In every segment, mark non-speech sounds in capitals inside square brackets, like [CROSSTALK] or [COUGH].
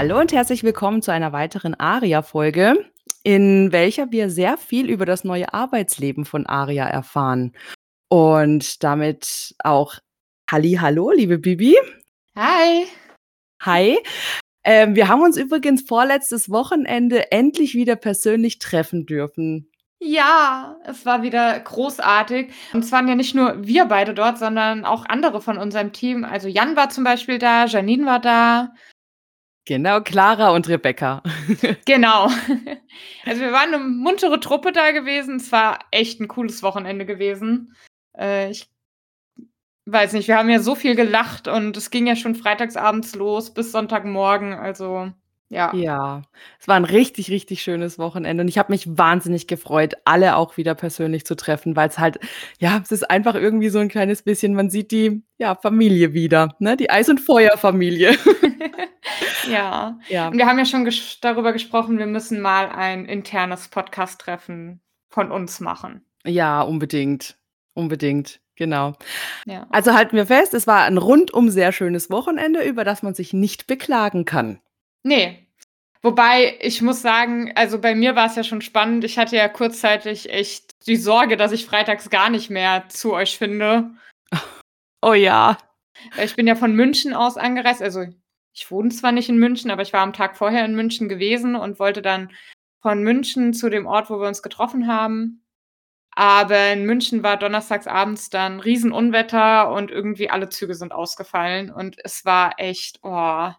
Hallo und herzlich willkommen zu einer weiteren Aria-Folge, in welcher wir sehr viel über das neue Arbeitsleben von Aria erfahren. Und damit auch Halli, hallo, liebe Bibi. Hi. Hi. Ähm, wir haben uns übrigens vorletztes Wochenende endlich wieder persönlich treffen dürfen. Ja, es war wieder großartig. Und es waren ja nicht nur wir beide dort, sondern auch andere von unserem Team. Also Jan war zum Beispiel da, Janine war da. Genau, Clara und Rebecca. [LAUGHS] genau. Also wir waren eine muntere Truppe da gewesen. Es war echt ein cooles Wochenende gewesen. Äh, ich weiß nicht, wir haben ja so viel gelacht und es ging ja schon freitagsabends los bis Sonntagmorgen. Also ja. Ja, es war ein richtig, richtig schönes Wochenende und ich habe mich wahnsinnig gefreut, alle auch wieder persönlich zu treffen, weil es halt, ja, es ist einfach irgendwie so ein kleines bisschen, man sieht die, ja, Familie wieder, ne, die Eis- und Feuerfamilie. [LAUGHS] ja. [LAUGHS] ja. Und wir haben ja schon ges darüber gesprochen, wir müssen mal ein internes Podcast-Treffen von uns machen. Ja, unbedingt. Unbedingt. Genau. Ja. Also halten wir fest, es war ein rundum sehr schönes Wochenende, über das man sich nicht beklagen kann. Nee. Wobei, ich muss sagen, also bei mir war es ja schon spannend. Ich hatte ja kurzzeitig echt die Sorge, dass ich freitags gar nicht mehr zu euch finde. [LAUGHS] Oh ja. Ich bin ja von München aus angereist. Also ich wohne zwar nicht in München, aber ich war am Tag vorher in München gewesen und wollte dann von München zu dem Ort, wo wir uns getroffen haben. Aber in München war donnerstags abends dann Riesenunwetter und irgendwie alle Züge sind ausgefallen. Und es war echt, oh,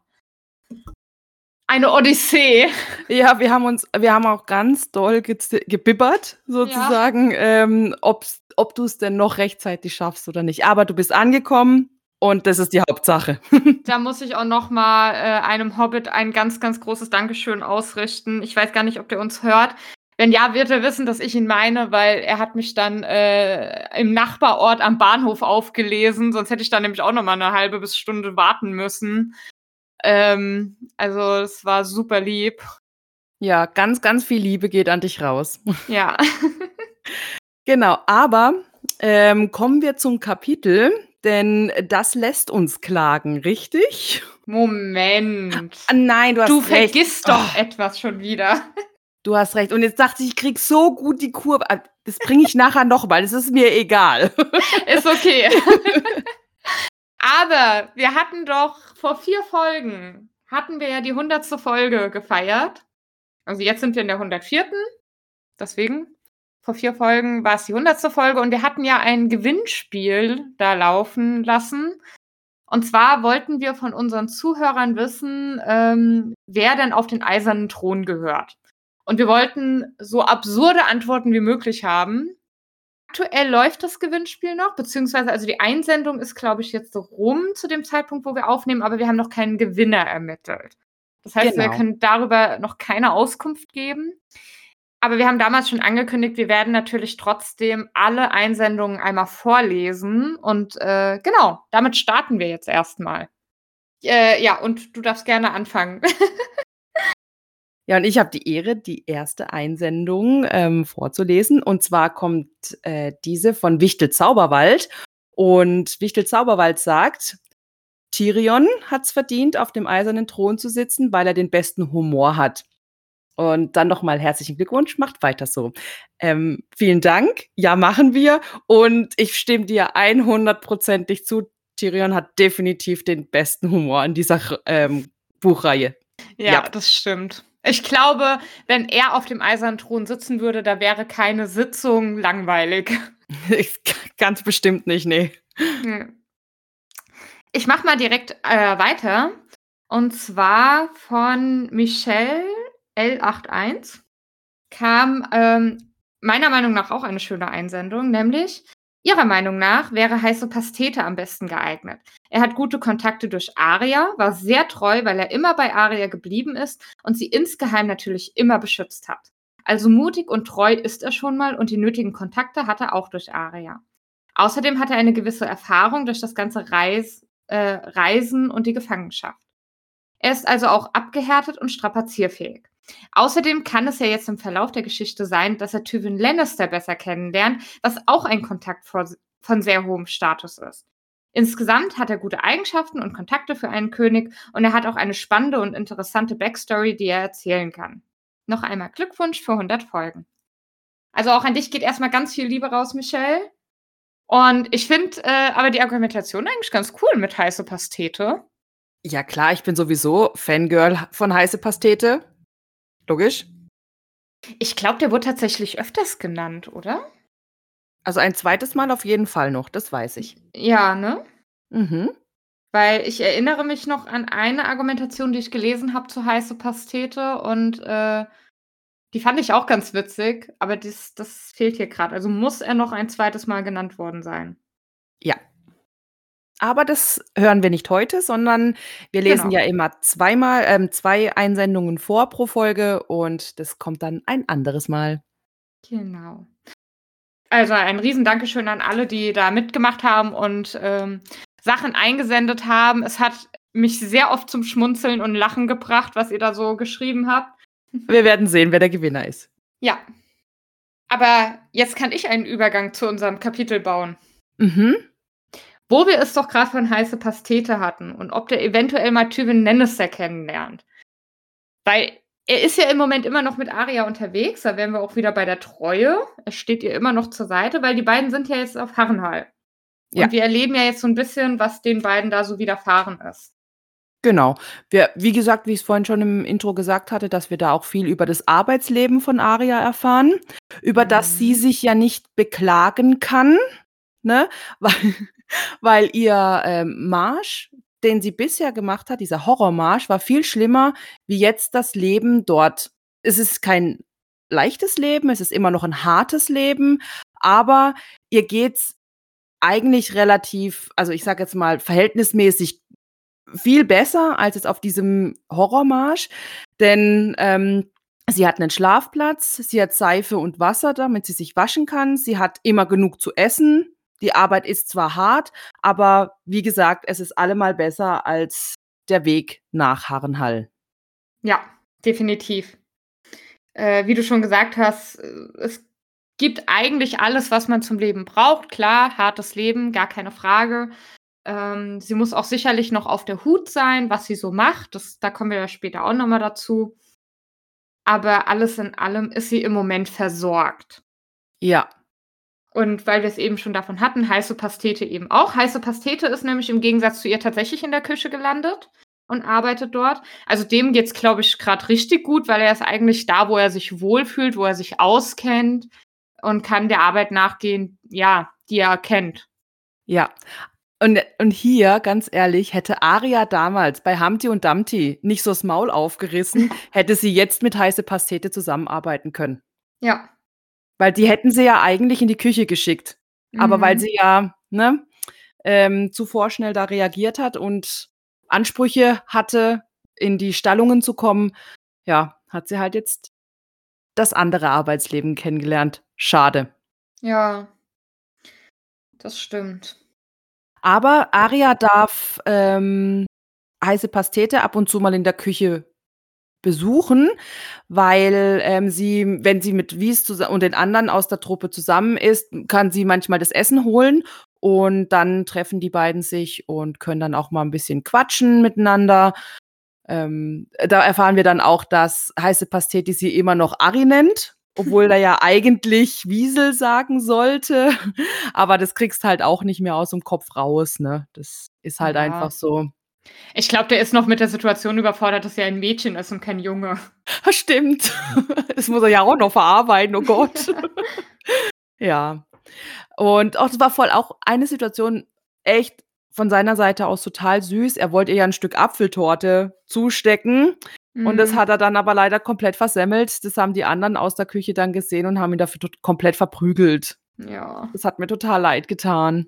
eine Odyssee. Ja, wir haben uns, wir haben auch ganz doll gebibbert, sozusagen, ja. ähm, ob du es denn noch rechtzeitig schaffst oder nicht. Aber du bist angekommen und das ist die Hauptsache. [LAUGHS] da muss ich auch noch mal äh, einem Hobbit ein ganz, ganz großes Dankeschön ausrichten. Ich weiß gar nicht, ob der uns hört. Wenn ja, wird er wissen, dass ich ihn meine, weil er hat mich dann äh, im Nachbarort am Bahnhof aufgelesen. Sonst hätte ich da nämlich auch noch mal eine halbe bis Stunde warten müssen. Ähm, also es war super lieb. Ja, ganz, ganz viel Liebe geht an dich raus. [LAUGHS] Ja. genau, aber ähm, kommen wir zum Kapitel, denn das lässt uns klagen, richtig? Moment. Ah, nein, du hast du recht. Du vergisst doch oh. etwas schon wieder. [LAUGHS] Du hast recht. Und jetzt dachte ich, ich krieg so gut die Kurve. Ah, das bringe ich nachher nochmal. Das ist mir egal. [LAUGHS] Ist okay. Aber wir hatten doch vor vier Folgen, hatten wir ja die hundertste Folge gefeiert. Also jetzt sind wir in der 104. Deswegen, vor vier Folgen war es die hundertste Folge und wir hatten ja ein Gewinnspiel da laufen lassen. Und zwar wollten wir von unseren Zuhörern wissen, ähm, wer denn auf den eisernen Thron gehört. Und wir wollten so absurde Antworten wie möglich haben. Aktuell läuft das Gewinnspiel noch, beziehungsweise also die Einsendung ist, glaube ich, jetzt rum zu dem Zeitpunkt, wo wir aufnehmen, aber wir haben noch keinen Gewinner ermittelt. Das heißt, genau. wir können darüber noch keine Auskunft geben. Aber wir haben damals schon angekündigt, wir werden natürlich trotzdem alle Einsendungen einmal vorlesen. Und äh, genau, damit starten wir jetzt erstmal. Äh, ja, und du darfst gerne anfangen. [LAUGHS] Ja, und ich habe die Ehre, die erste Einsendung ähm, vorzulesen. Und zwar kommt äh, diese von Wichtel Zauberwald. Und Wichtel Zauberwald sagt, Tyrion hat es verdient, auf dem eisernen Thron zu sitzen, weil er den besten Humor hat. Und dann nochmal herzlichen Glückwunsch, macht weiter so. Ähm, vielen Dank, ja, machen wir. Und ich stimme dir 100%ig zu. Tyrion hat definitiv den besten Humor in dieser ähm, Buchreihe. Ja, ja, das stimmt. Ich glaube, wenn er auf dem eisernen Thron sitzen würde, da wäre keine Sitzung langweilig. [LAUGHS] Ganz bestimmt nicht, nee. Ich mache mal direkt äh, weiter. Und zwar von Michelle L81 kam ähm, meiner Meinung nach auch eine schöne Einsendung, nämlich Ihrer Meinung nach wäre heiße Pastete am besten geeignet. Er hat gute Kontakte durch Aria, war sehr treu, weil er immer bei Aria geblieben ist und sie insgeheim natürlich immer beschützt hat. Also mutig und treu ist er schon mal und die nötigen Kontakte hat er auch durch Aria. Außerdem hat er eine gewisse Erfahrung durch das ganze Reis, äh, Reisen und die Gefangenschaft. Er ist also auch abgehärtet und strapazierfähig. Außerdem kann es ja jetzt im Verlauf der Geschichte sein, dass er Tywin Lannister besser kennenlernt, was auch ein Kontakt von sehr hohem Status ist. Insgesamt hat er gute Eigenschaften und Kontakte für einen König und er hat auch eine spannende und interessante Backstory, die er erzählen kann. Noch einmal Glückwunsch für 100 Folgen. Also auch an dich geht erstmal ganz viel Liebe raus, Michelle. Und ich finde äh, aber die Argumentation eigentlich ganz cool mit heiße Pastete. Ja, klar, ich bin sowieso Fangirl von heiße Pastete. Logisch. Ich glaube, der wurde tatsächlich öfters genannt, oder? Also ein zweites Mal auf jeden Fall noch, das weiß ich. Ja, ne? Mhm. Weil ich erinnere mich noch an eine Argumentation, die ich gelesen habe zu heiße Pastete und äh, die fand ich auch ganz witzig, aber das, das fehlt hier gerade. Also muss er noch ein zweites Mal genannt worden sein. Ja. Aber das hören wir nicht heute, sondern wir lesen Genau. ja immer zweimal, ähm, zwei Einsendungen vor pro Folge und das kommt dann ein anderes Mal. Genau. Also ein riesen Dankeschön an alle, die da mitgemacht haben und ähm, Sachen eingesendet haben. Es hat mich sehr oft zum Schmunzeln und Lachen gebracht, was ihr da so geschrieben habt. Wir werden sehen, wer der Gewinner ist. Ja. Aber jetzt kann ich einen Übergang zu unserem Kapitel bauen. Mhm. Wo wir es doch gerade von heiße Pastete hatten und ob der eventuell mal Tywin Lannister kennenlernt. Weil er ist ja im Moment immer noch mit Arya unterwegs, da wären wir auch wieder bei der Treue. Er steht ihr immer noch zur Seite, weil die beiden sind ja jetzt auf Harrenhal. Ja. Und wir erleben ja jetzt so ein bisschen, was den beiden da so widerfahren ist. Genau. Wir, wie gesagt, wie ich es vorhin schon im Intro gesagt hatte, dass wir da auch viel über das Arbeitsleben von Aria erfahren, über das Mhm. sie sich ja nicht beklagen kann, ne? [LAUGHS] Weil, weil ihr ähm, Marsch, den sie bisher gemacht hat, dieser Horrormarsch, war viel schlimmer wie jetzt das Leben dort. Es ist kein leichtes Leben, es ist immer noch ein hartes Leben, aber ihr geht's eigentlich relativ, also ich sage jetzt mal verhältnismäßig viel besser als jetzt auf diesem Horrormarsch, denn ähm, sie hat einen Schlafplatz, sie hat Seife und Wasser, damit sie sich waschen kann, sie hat immer genug zu essen. Die Arbeit ist zwar hart, aber wie gesagt, es ist allemal besser als der Weg nach Harrenhall. Ja, definitiv. Äh, wie du schon gesagt hast, äh, es gibt eigentlich alles, was man zum Leben braucht. Klar, hartes Leben, gar keine Frage. Ähm, sie muss auch sicherlich noch auf der Hut sein, was sie so macht. Das, da kommen wir ja später auch nochmal dazu. Aber alles in allem ist sie im Moment versorgt. Ja, Und weil wir es eben schon davon hatten, heiße Pastete eben auch. Heiße Pastete ist nämlich im Gegensatz zu ihr tatsächlich in der Küche gelandet und arbeitet dort. Also dem geht's, glaube ich, gerade richtig gut, weil er ist eigentlich da, wo er sich wohlfühlt, wo er sich auskennt und kann der Arbeit nachgehen, ja, die er kennt. ja. Und, und hier, ganz ehrlich, hätte Aria damals bei Humpty und Dumpty nicht so das Maul aufgerissen, [LAUGHS] hätte sie jetzt mit heiße Pastete zusammenarbeiten können. Ja. Weil die hätten sie ja eigentlich in die Küche geschickt. Aber weil Mhm. sie ja ne, ähm, zuvor schnell da reagiert hat und Ansprüche hatte, in die Stallungen zu kommen, ja, hat sie halt jetzt das andere Arbeitsleben kennengelernt. Schade. Ja. Das stimmt. Aber Aria darf ähm, heiße Pastete ab und zu mal in der Küche besuchen, weil ähm, sie, wenn sie mit Wies und den anderen aus der Truppe zusammen ist, kann sie manchmal das Essen holen und dann treffen die beiden sich und können dann auch mal ein bisschen quatschen miteinander. Ähm, da erfahren wir dann auch, dass heiße Pastete sie immer noch Ari nennt, obwohl er ja eigentlich Wiesel sagen sollte. [LAUGHS] Aber das kriegst halt auch nicht mehr aus dem Kopf raus, ne? Das ist halt Ja. einfach so. Ich glaube, der ist noch mit der Situation überfordert, dass er ein Mädchen ist und kein Junge. [LAUGHS] Stimmt. Das muss er ja auch noch verarbeiten, oh Gott. [LAUGHS] ja. Und auch das war voll auch eine Situation echt von seiner Seite aus total süß. Er wollte ihr ja ein Stück Apfeltorte zustecken und das Mhm. hat er dann aber leider komplett versemmelt. Das haben die anderen aus der Küche dann gesehen und haben ihn dafür komplett verprügelt. Ja, Das hat mir total leid getan.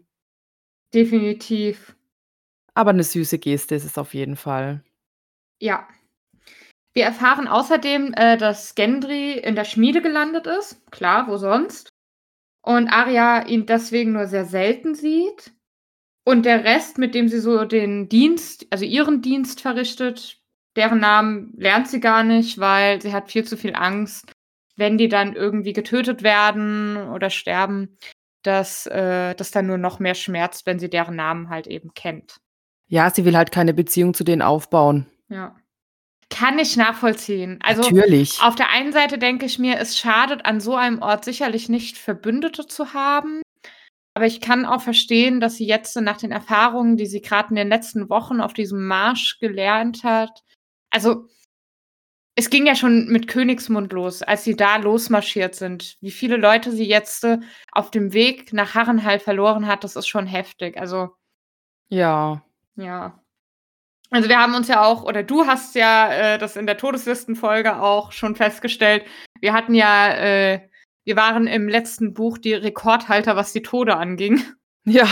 definitiv. Aber eine süße Geste ist es auf jeden Fall. Ja. Wir erfahren außerdem, äh, dass Gendry in der Schmiede gelandet ist. Klar, wo sonst? Und Arya ihn deswegen nur sehr selten sieht. Und der Rest, mit dem sie so den Dienst, also ihren Dienst verrichtet, deren Namen lernt sie gar nicht, weil sie hat viel zu viel Angst, wenn die dann irgendwie getötet werden oder sterben, dass äh, das dann nur noch mehr schmerzt, wenn sie deren Namen halt eben kennt. Ja, sie will halt keine Beziehung zu denen aufbauen. Ja. Kann ich nachvollziehen. Also Natürlich. auf der einen Seite denke ich mir, es schadet an so einem Ort sicherlich nicht, Verbündete zu haben. Aber ich kann auch verstehen, dass sie jetzt nach den Erfahrungen, die sie gerade in den letzten Wochen auf diesem Marsch gelernt hat, also es ging ja schon mit Königsmund los, als sie da losmarschiert sind. Wie viele Leute sie jetzt äh, auf dem Weg nach Harrenhal verloren hat, das ist schon heftig. Also Ja. Ja. Also wir haben uns ja auch, oder du hast ja äh, das in der Todeslistenfolge auch schon festgestellt. Wir hatten ja, äh, wir waren im letzten Buch die Rekordhalter, was die Tode anging. Ja.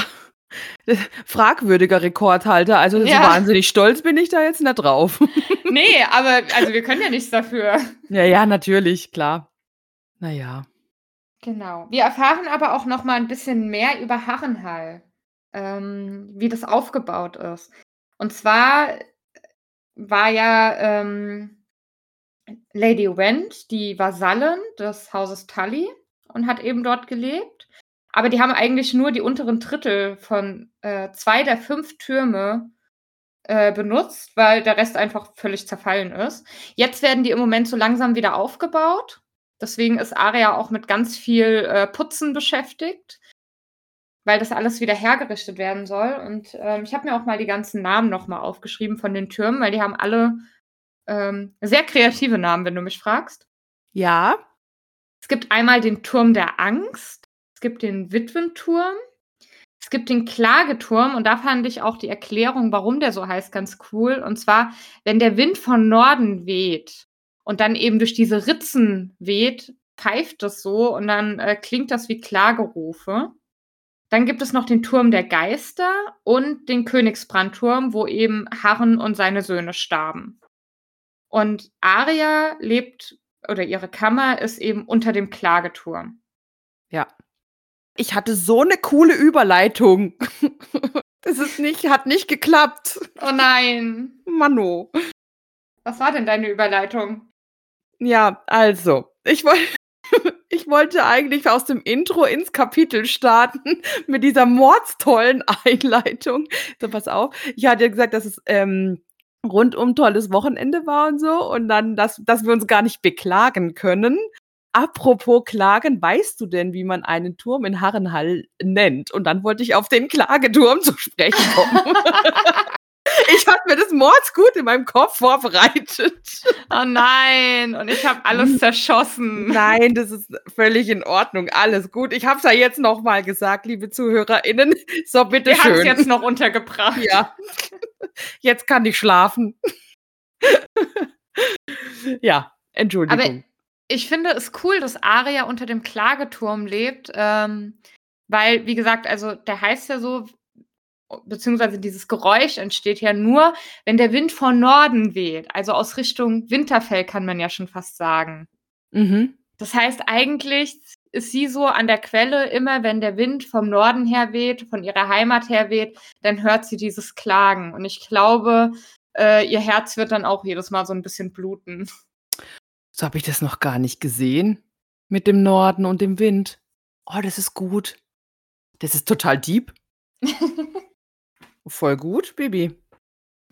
Fragwürdiger Rekordhalter. Also so Ja. wahnsinnig stolz bin ich da jetzt nicht drauf. [LAUGHS] Nee, aber also wir können ja nichts dafür. ja, ja, natürlich, klar. Naja. Genau. Wir erfahren aber auch noch mal ein bisschen mehr über Harrenhal, ähm, wie das aufgebaut ist. Und zwar war ja ähm, Lady Went die Vasallin des Hauses Tully und hat eben dort gelebt. Aber die haben eigentlich nur die unteren Drittel von äh, zwei der fünf Türme äh, benutzt, weil der Rest einfach völlig zerfallen ist. Jetzt werden die im Moment so langsam wieder aufgebaut. Deswegen ist Aria auch mit ganz viel äh, Putzen beschäftigt, weil das alles wieder hergerichtet werden soll. Und ähm, ich habe mir auch mal die ganzen Namen nochmal aufgeschrieben von den Türmen, weil die haben alle ähm, sehr kreative Namen, wenn du mich fragst. Ja. Es gibt einmal den Turm der Angst, es gibt den Witwenturm, es gibt den Klageturm und da fand ich auch die Erklärung, warum der so heißt, ganz cool. Und zwar, wenn der Wind von Norden weht und dann eben durch diese Ritzen weht, pfeift das so und dann äh, klingt das wie Klagerufe. Dann gibt es noch den Turm der Geister und den Königsbrandturm, wo eben Harren und seine Söhne starben. Und Aria lebt oder ihre Kammer ist eben unter dem Klageturm. Ja. Ich hatte so eine coole Überleitung. [LAUGHS] Das ist nicht, hat nicht geklappt. Oh nein. Mano. Was war denn deine Überleitung? Ja, also, ich wollte. [LAUGHS] Ich wollte eigentlich aus dem Intro ins Kapitel starten [LAUGHS] mit dieser mordstollen [LAUGHS] Einleitung. So, pass auf. Ich hatte ja gesagt, dass es ähm, rundum tolles Wochenende war und so. Und dann, dass, dass wir uns gar nicht beklagen können. Apropos Klagen, weißt du denn, wie man einen Turm in Harrenhall nennt? Und dann wollte ich auf den Klageturm zu sprechen kommen. Ich hatte mir das mordsgut in meinem Kopf vorbereitet. Oh nein. Und ich habe alles zerschossen. Nein, das ist völlig in Ordnung. Alles gut. Ich habe es ja jetzt noch mal gesagt, liebe ZuhörerInnen. So, bitte Wir haben es schön. jetzt noch untergebracht. Ja. Jetzt kann ich schlafen. ja, Entschuldigung. Ich finde es cool, dass Aria unter dem Klageturm lebt, ähm, weil, wie gesagt, also der heißt ja so, beziehungsweise dieses Geräusch entsteht ja nur, wenn der Wind von Norden weht, also aus Richtung Winterfell kann man ja schon fast sagen. mhm. Das heißt, eigentlich ist sie so an der Quelle, immer wenn der Wind vom Norden her weht, von ihrer Heimat her weht, dann hört sie dieses Klagen. Und ich glaube, äh, ihr Herz wird dann auch jedes Mal so ein bisschen bluten. So habe ich das noch gar nicht gesehen. Mit dem Norden und dem Wind. Oh, das ist gut. Das ist total deep. [LAUGHS] Voll gut, Bibi.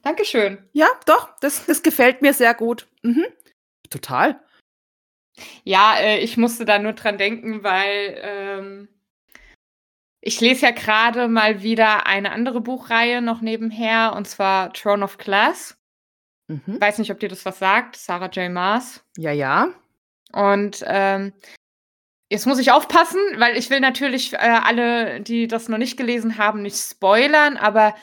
Dankeschön. Ja, doch, das, das gefällt mir sehr gut. Mhm. Total. Ja, äh, ich musste da nur dran denken, weil ähm, ich lese ja gerade mal wieder eine andere Buchreihe noch nebenher, und zwar Throne of Glass. Mhm. Weiß nicht, ob dir das was sagt, Sarah J. Maas. Ja, ja. Und ähm, jetzt muss ich aufpassen, weil ich will natürlich äh, alle, die das noch nicht gelesen haben, nicht spoilern, aber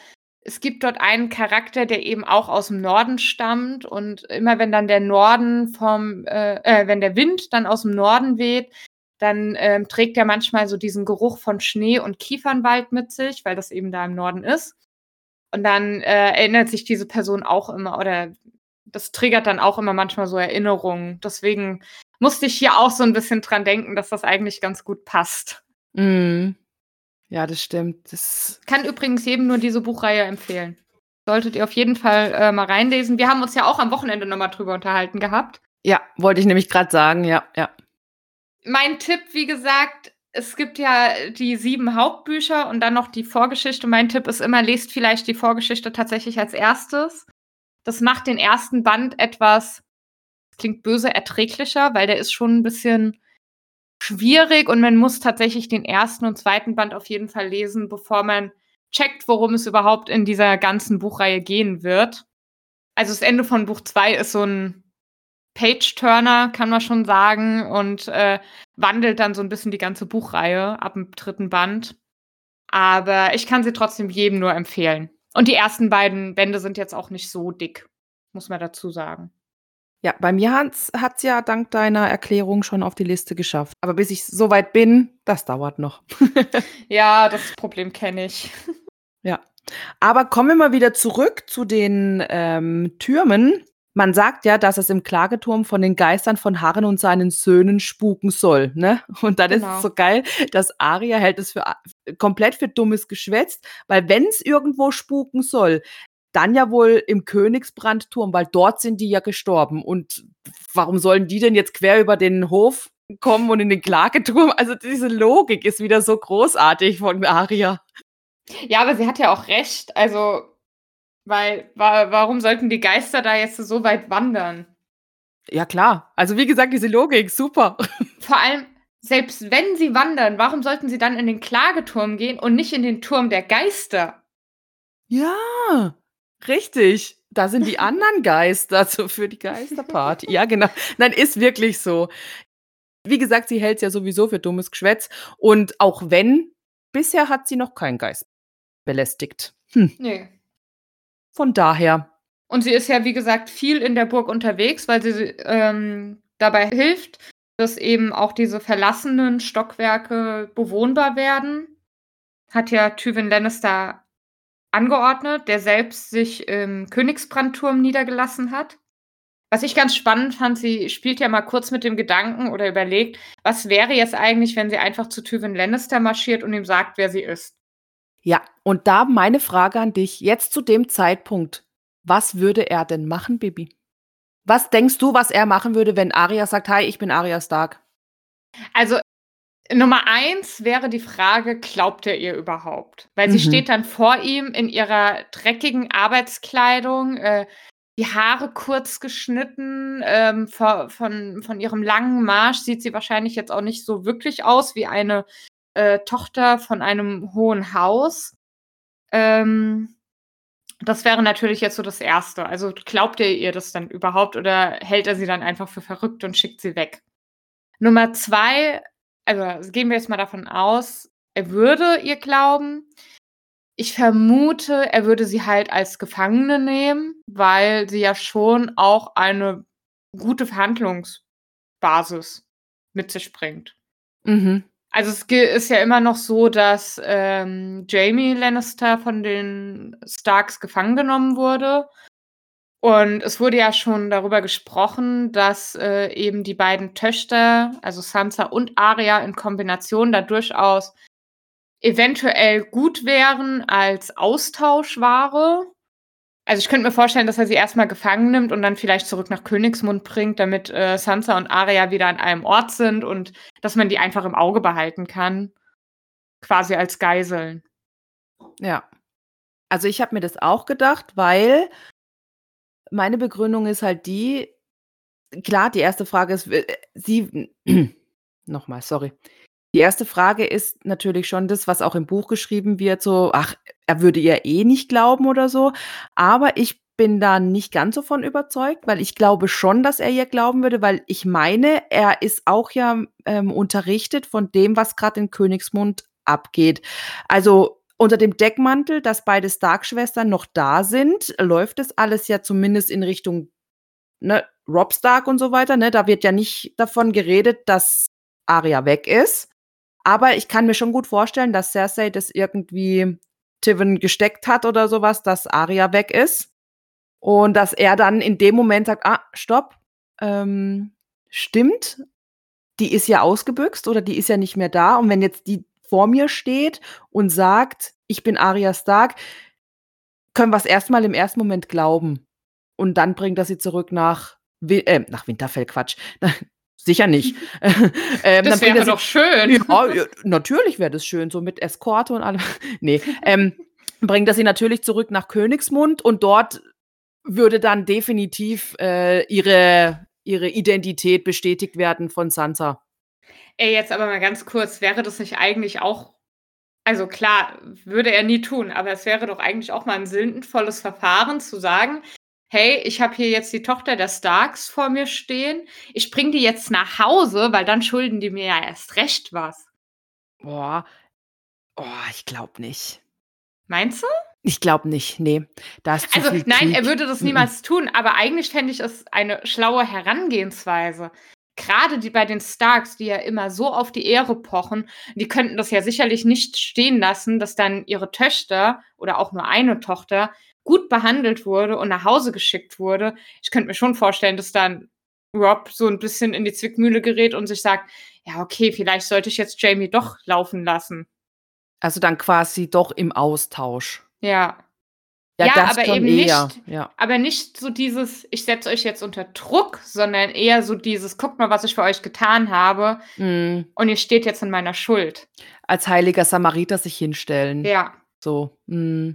es gibt dort einen Charakter, der eben auch aus dem Norden stammt und immer wenn dann der Norden vom, äh, äh, wenn der Wind dann aus dem Norden weht, dann ähm, trägt er manchmal so diesen Geruch von Schnee und Kiefernwald mit sich, weil das eben da im Norden ist. Und dann äh, erinnert sich diese Person auch immer oder das triggert dann auch immer manchmal so Erinnerungen. Deswegen musste ich hier auch so ein bisschen dran denken, dass das eigentlich ganz gut passt. Mhm. Ja, das stimmt. Das, Kann übrigens jedem nur diese Buchreihe empfehlen. Solltet ihr auf jeden Fall äh, mal reinlesen. Wir haben uns ja auch am Wochenende nochmal drüber unterhalten gehabt. ja, wollte ich nämlich gerade sagen, ja, ja. Mein Tipp, wie gesagt, es gibt ja die sieben Hauptbücher und dann noch die Vorgeschichte. Mein Tipp ist immer, lest vielleicht die Vorgeschichte tatsächlich als erstes. Das macht den ersten Band etwas, klingt böse, erträglicher, weil der ist schon ein bisschen schwierig und man muss tatsächlich den ersten und zweiten Band auf jeden Fall lesen, bevor man checkt, worum es überhaupt in dieser ganzen Buchreihe gehen wird. Also das Ende von Buch 2 ist so ein Page-Turner, kann man schon sagen, und äh, wandelt dann so ein bisschen die ganze Buchreihe ab dem dritten Band. Aber ich kann sie trotzdem jedem nur empfehlen. Und die ersten beiden Bände sind jetzt auch nicht so dick, muss man dazu sagen. Ja, bei mir hat es ja dank deiner Erklärung schon auf die Liste geschafft. Aber bis ich so weit bin, das dauert noch. [LAUGHS] ja, das Problem kenne ich. Ja. Aber kommen wir mal wieder zurück zu den ähm, Türmen. Man sagt ja, dass es im Klageturm von den Geistern von Harren und seinen Söhnen spuken soll, ne? Und dann genau. ist es so geil, dass Aria hält es für komplett für dummes Geschwätz, weil wenn es irgendwo spuken soll, dann ja wohl im Königsbrandturm, weil dort sind die ja gestorben. Und warum sollen die denn jetzt quer über den Hof kommen und in den Klageturm? Also diese Logik ist wieder so großartig von Aria. Ja, aber sie hat ja auch recht. Also, weil, wa warum sollten die Geister da jetzt so weit wandern? Ja, klar. Also, wie gesagt, diese Logik, super. Vor allem, selbst wenn sie wandern, warum sollten sie dann in den Klageturm gehen und nicht in den Turm der Geister? Ja, richtig. Da sind die [LAUGHS] anderen Geister so für die Geisterparty. Ja, genau. Nein, ist wirklich so. Wie gesagt, sie hält es ja sowieso für dummes Geschwätz. Und auch wenn, bisher hat sie noch keinen Geist belästigt. Hm. Nee. Von daher. Und sie ist ja, wie gesagt, viel in der Burg unterwegs, weil sie ähm, dabei hilft, dass eben auch diese verlassenen Stockwerke bewohnbar werden. Hat ja Tywin Lannister angeordnet, der selbst sich im Königsbrandturm niedergelassen hat. Was ich ganz spannend fand, sie spielt ja mal kurz mit dem Gedanken oder überlegt, was wäre jetzt eigentlich, wenn sie einfach zu Tywin Lannister marschiert und ihm sagt, wer sie ist. Ja, und da meine Frage an dich, jetzt zu dem Zeitpunkt, was würde er denn machen, Bibi? Was denkst du, was er machen würde, wenn Arya sagt, hi, ich bin Arya Stark? Also Nummer eins wäre die Frage, glaubt er ihr überhaupt? Weil sie mhm. steht dann vor ihm in ihrer dreckigen Arbeitskleidung, äh, die Haare kurz geschnitten, ähm, von, von, von ihrem langen Marsch sieht sie wahrscheinlich jetzt auch nicht so wirklich aus wie eine äh, Tochter von einem hohen Haus. Ähm, das wäre natürlich jetzt so das Erste. Also glaubt er ihr das dann überhaupt oder hält er sie dann einfach für verrückt und schickt sie weg? Nummer zwei, also gehen wir jetzt mal davon aus, er würde ihr glauben. Ich vermute, er würde sie halt als Gefangene nehmen, weil sie ja schon auch eine gute Verhandlungsbasis mit sich bringt. Mhm. Also es ist ja immer noch so, dass ähm, Jamie Lannister von den Starks gefangen genommen wurde. Und es wurde ja schon darüber gesprochen, dass äh, eben die beiden Töchter, also Sansa und Arya in Kombination da durchaus eventuell gut wären als Austauschware. Also ich könnte mir vorstellen, dass er sie erstmal gefangen nimmt und dann vielleicht zurück nach Königsmund bringt, damit äh, Sansa und Arya wieder an einem Ort sind und dass man die einfach im Auge behalten kann. Quasi als Geiseln. Ja. Also ich habe mir das auch gedacht, weil meine Begründung ist halt die, klar, die erste Frage ist, äh, sie, [CLEARS THROAT] nochmal, sorry. Die erste Frage ist natürlich schon das, was auch im Buch geschrieben wird, so, ach, er würde ihr eh nicht glauben oder so. Aber ich bin da nicht ganz so von überzeugt, weil ich glaube schon, dass er ihr glauben würde, weil ich meine, er ist auch ja ähm, unterrichtet von dem, was gerade in Königsmund abgeht. Also unter dem Deckmantel, dass beide Stark-Schwestern noch da sind, läuft es alles ja zumindest in Richtung ne, Rob Stark und so weiter. Ne? Da wird ja nicht davon geredet, dass Arya weg ist. Aber ich kann mir schon gut vorstellen, dass Cersei das irgendwie Tiven gesteckt hat oder sowas, dass Arya weg ist. Und dass er dann in dem Moment sagt, ah, stopp, ähm, stimmt, die ist ja ausgebüxt oder die ist ja nicht mehr da. Und wenn jetzt die vor mir steht und sagt, ich bin Arya Stark, können wir es erstmal im ersten Moment glauben. Und dann bringt er sie zurück nach, äh, nach Winterfell, Quatsch, [LAUGHS] sicher nicht. [LAUGHS] [LAUGHS] ähm, das wäre doch schön. Ja, ja natürlich wäre das schön, so mit Eskorte und allem. nee, ähm, bringt er sie natürlich zurück nach Königsmund und dort würde dann definitiv äh, ihre, ihre Identität bestätigt werden von Sansa. Ey, jetzt aber mal ganz kurz, wäre das nicht eigentlich auch, also klar, würde er nie tun, aber es wäre doch eigentlich auch mal ein sinnvolles Verfahren zu sagen, hey, ich habe hier jetzt die Tochter der Starks vor mir stehen, ich bringe die jetzt nach Hause, weil dann schulden die mir ja erst recht was. Boah, oh, ich glaube nicht. Meinst du? Ich glaube nicht, nee. Da ist also, nein, Krieg. er würde das niemals tun, aber eigentlich fände ich es eine schlaue Herangehensweise. Gerade die bei den Starks, die ja immer so auf die Ehre pochen, die könnten das ja sicherlich nicht stehen lassen, dass dann ihre Töchter oder auch nur eine Tochter gut behandelt wurde und nach Hause geschickt wurde. Ich könnte mir schon vorstellen, dass dann Rob so ein bisschen in die Zwickmühle gerät und sich sagt, ja, okay, vielleicht sollte ich jetzt Jamie doch laufen lassen. Also dann quasi doch im Austausch. Ja. Ja, ja aber eben eher. nicht, ja. aber nicht so dieses, ich setze euch jetzt unter Druck, sondern eher so dieses, guckt mal, was ich für euch getan habe mm. und ihr steht jetzt in meiner Schuld. Als heiliger Samariter sich hinstellen. Ja. So. Mm.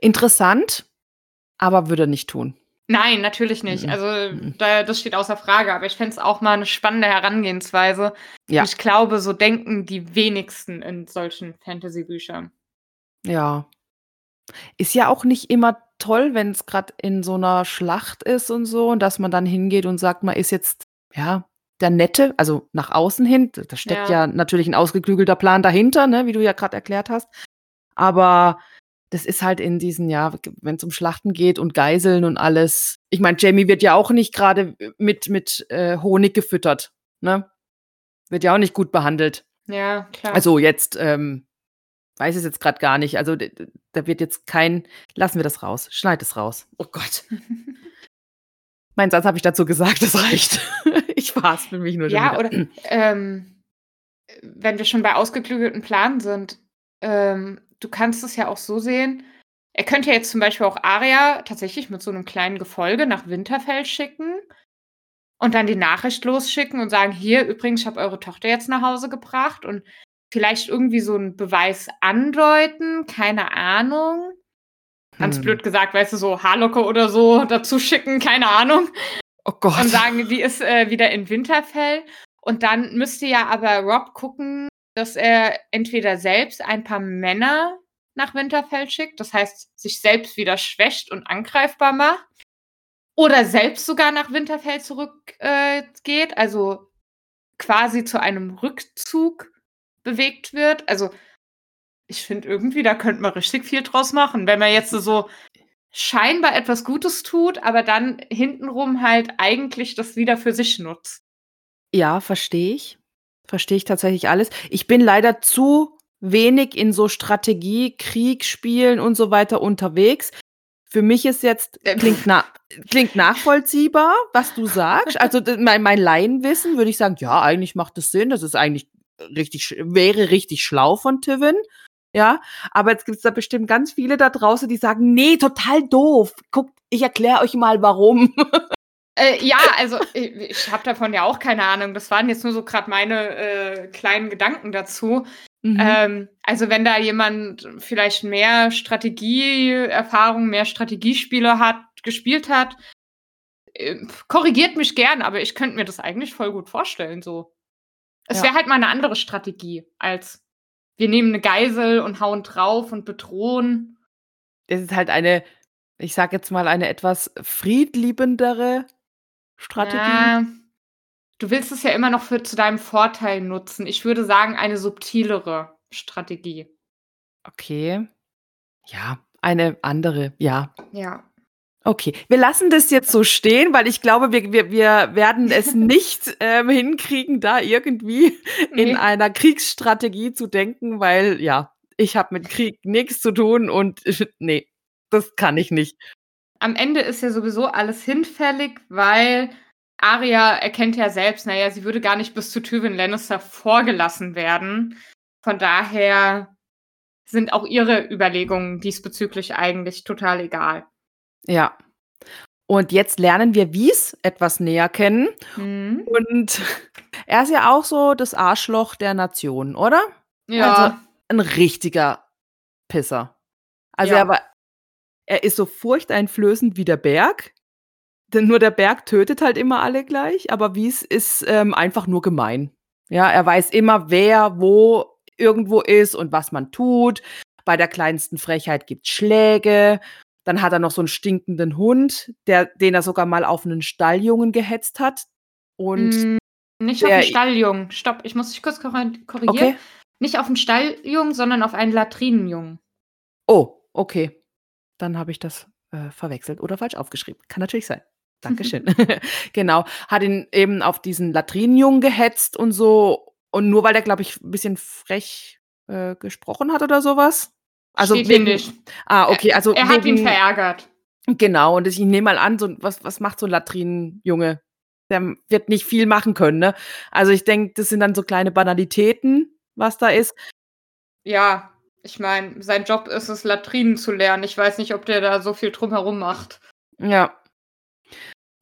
Interessant, aber würde nicht tun. Nein, natürlich nicht. Mhm. Also mhm. da, das steht außer Frage. Aber ich fände es auch mal eine spannende Herangehensweise. Ja. Ich glaube, so denken die wenigsten in solchen Fantasy-Büchern. Ja. Ist ja auch nicht immer toll, wenn es gerade in so einer Schlacht ist und so, und dass man dann hingeht und sagt, man ist jetzt, ja, der Nette, also nach außen hin. Da steckt ja, ja natürlich ein ausgeklügelter Plan dahinter, ne, wie du ja gerade erklärt hast. Aber das ist halt in diesen, ja, wenn es um Schlachten geht und Geiseln und alles. Ich meine, Jamie wird ja auch nicht gerade mit, mit äh, Honig gefüttert, ne? Wird ja auch nicht gut behandelt. Ja, klar. Also jetzt, ähm, weiß es jetzt gerade gar nicht. Also da wird jetzt kein, lassen wir das raus, schneid es raus. Oh Gott. [LAUGHS] mein Satz habe ich dazu gesagt, das reicht. [LAUGHS] ich war's für mich nur. Ja, oder ähm, wenn wir schon bei ausgeklügelten Planen sind, ähm, du kannst es ja auch so sehen. Er könnte ja jetzt zum Beispiel auch Aria tatsächlich mit so einem kleinen Gefolge nach Winterfell schicken und dann die Nachricht losschicken und sagen, hier, übrigens, ich habe eure Tochter jetzt nach Hause gebracht und vielleicht irgendwie so einen Beweis andeuten, keine Ahnung. Ganz hm. blöd gesagt, weißt du, so Haarlocke oder so [LAUGHS] dazu schicken, keine Ahnung. Oh Gott. Und sagen, die ist äh, wieder in Winterfell. Und dann müsste ja aber Rob gucken, dass er entweder selbst ein paar Männer nach Winterfell schickt, das heißt, sich selbst wieder schwächt und angreifbar macht, oder selbst sogar nach Winterfell zurückgeht, äh, also quasi zu einem Rückzug bewegt wird. Also ich finde irgendwie, da könnte man richtig viel draus machen, wenn man jetzt so scheinbar etwas Gutes tut, aber dann hintenrum halt eigentlich das wieder für sich nutzt. Ja, verstehe ich. Verstehe ich tatsächlich alles. Ich bin leider zu wenig in so Strategie, Kriegsspielen und so weiter unterwegs. Für mich ist jetzt, äh, klingt, na, klingt nachvollziehbar, was du sagst. Also mein, mein Laienwissen würde ich sagen, ja, eigentlich macht das Sinn. Das ist eigentlich richtig, wäre richtig schlau von Tivin. Ja, aber jetzt gibt es da bestimmt ganz viele da draußen, die sagen, nee, total doof. Guckt, ich erkläre euch mal warum. [LAUGHS] Äh, ja, also ich, ich habe davon ja auch keine Ahnung. Das waren jetzt nur so gerade meine äh, kleinen Gedanken dazu. Mhm. Ähm, also wenn da jemand vielleicht mehr Strategieerfahrung, mehr Strategiespiele hat, gespielt hat, äh, korrigiert mich gern, aber ich könnte mir das eigentlich voll gut vorstellen. So, es ja. wäre halt mal eine andere Strategie als wir nehmen eine Geisel und hauen drauf und bedrohen. Es ist halt eine, ich sag jetzt mal eine etwas friedliebendere Strategie? Ja, du willst es ja immer noch für zu deinem Vorteil nutzen. Ich würde sagen, eine subtilere Strategie. Okay. Ja, eine andere, ja. Ja. Okay, wir lassen das jetzt so stehen, weil ich glaube, wir, wir, wir werden es [LAUGHS] nicht ähm, hinkriegen, da irgendwie nee. in einer Kriegsstrategie zu denken, weil ja, ich habe mit Krieg nichts zu tun und [LAUGHS] nee, das kann ich nicht am Ende ist ja sowieso alles hinfällig, weil Arya erkennt ja selbst, naja, sie würde gar nicht bis zu Tywin Lannister vorgelassen werden. Von daher sind auch ihre Überlegungen diesbezüglich eigentlich total egal. Ja. Und jetzt lernen wir Wies etwas näher kennen. Mhm. Und [LAUGHS] er ist ja auch so das Arschloch der Nation, oder? Ja. Also ein richtiger Pisser. Also Ja. er war er ist so furchteinflößend wie der Berg, denn nur der Berg tötet halt immer alle gleich, aber Wies ist, ähm, einfach nur gemein. Ja, er weiß immer, wer wo irgendwo ist und was man tut. Bei der kleinsten Frechheit gibt's Schläge. Dann hat er noch so 'n stinkenden Hund, der den er sogar mal auf 'nen Stalljungen gehetzt hat. Und Hm, nicht auf der 'n Stalljungen. Stopp, ich muss dich kurz korrigieren. Okay. Nicht auf 'n Stalljungen, sondern auf einen Latrinenjungen. Oh, okay. Dann habe ich das, äh, verwechselt oder falsch aufgeschrieben. Kann natürlich sein. Dankeschön. [LAUGHS] [LAUGHS] Genau, hat ihn eben auf diesen Latrinenjungen gehetzt und so. Und nur weil der, glaube ich, 'n bisschen frech, äh, gesprochen hat oder so was? Also Steht wegen nicht. ah, okay, also Er hat ihn verärgert. Genau, und ich nehme mal an, so was was macht so 'n Latrinenjunge? Der wird nicht viel machen können, ne? Also, ich denke, das sind dann so kleine Banalitäten, was da ist. Ja, ich meine, sein Job ist es, Latrinen zu lernen. Ich weiß nicht, ob der da so viel drumherum macht. Ja.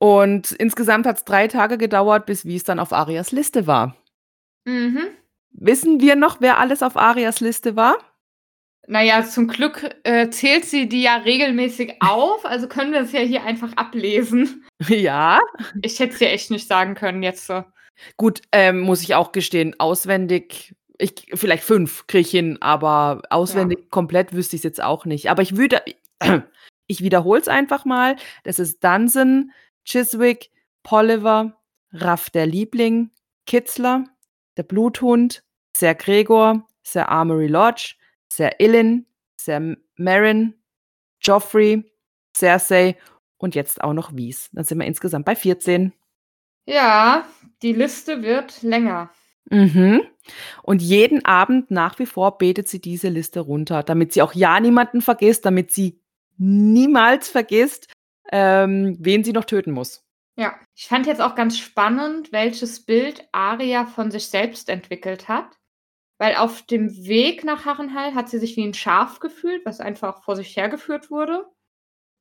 Und insgesamt hat's 3 Tage gedauert, bis Wies dann auf Arias Liste war. Mhm. Wissen wir noch, wer alles auf Arias Liste war? Na ja, zum Glück, äh, zählt sie die ja regelmäßig [LAUGHS] auf, also können wir es ja hier einfach ablesen. Ja. Ich hätte es dir echt nicht sagen können jetzt so. Gut, ähm, muss ich auch gestehen, auswendig ich vielleicht 5 kriege ich hin, aber Ja. auswendig komplett wüsste ich's jetzt auch nicht. Aber ich würde [CLEARS THROAT] ich wiederhole es einfach mal. Das ist Dunson, Chiswick, Polliver, Raff der Liebling, Kitzler, der Bluthund, Ser Gregor, Ser Amory Lodge, Ser Illyn, Ser Meryn, Joffrey, Cersei und jetzt auch noch Wies. Dann sind wir insgesamt bei 14. Ja, die Liste wird länger. Mhm. Und jeden Abend nach wie vor betet sie diese Liste runter, damit sie auch ja niemanden vergisst, damit sie niemals vergisst, ähm, wen sie noch töten muss. Ja, ich fand jetzt auch ganz spannend, welches Bild Arya von sich selbst entwickelt hat. Weil auf dem Weg nach Harrenhal hat sie sich wie 'n Schaf gefühlt, was einfach vor sich hergeführt wurde.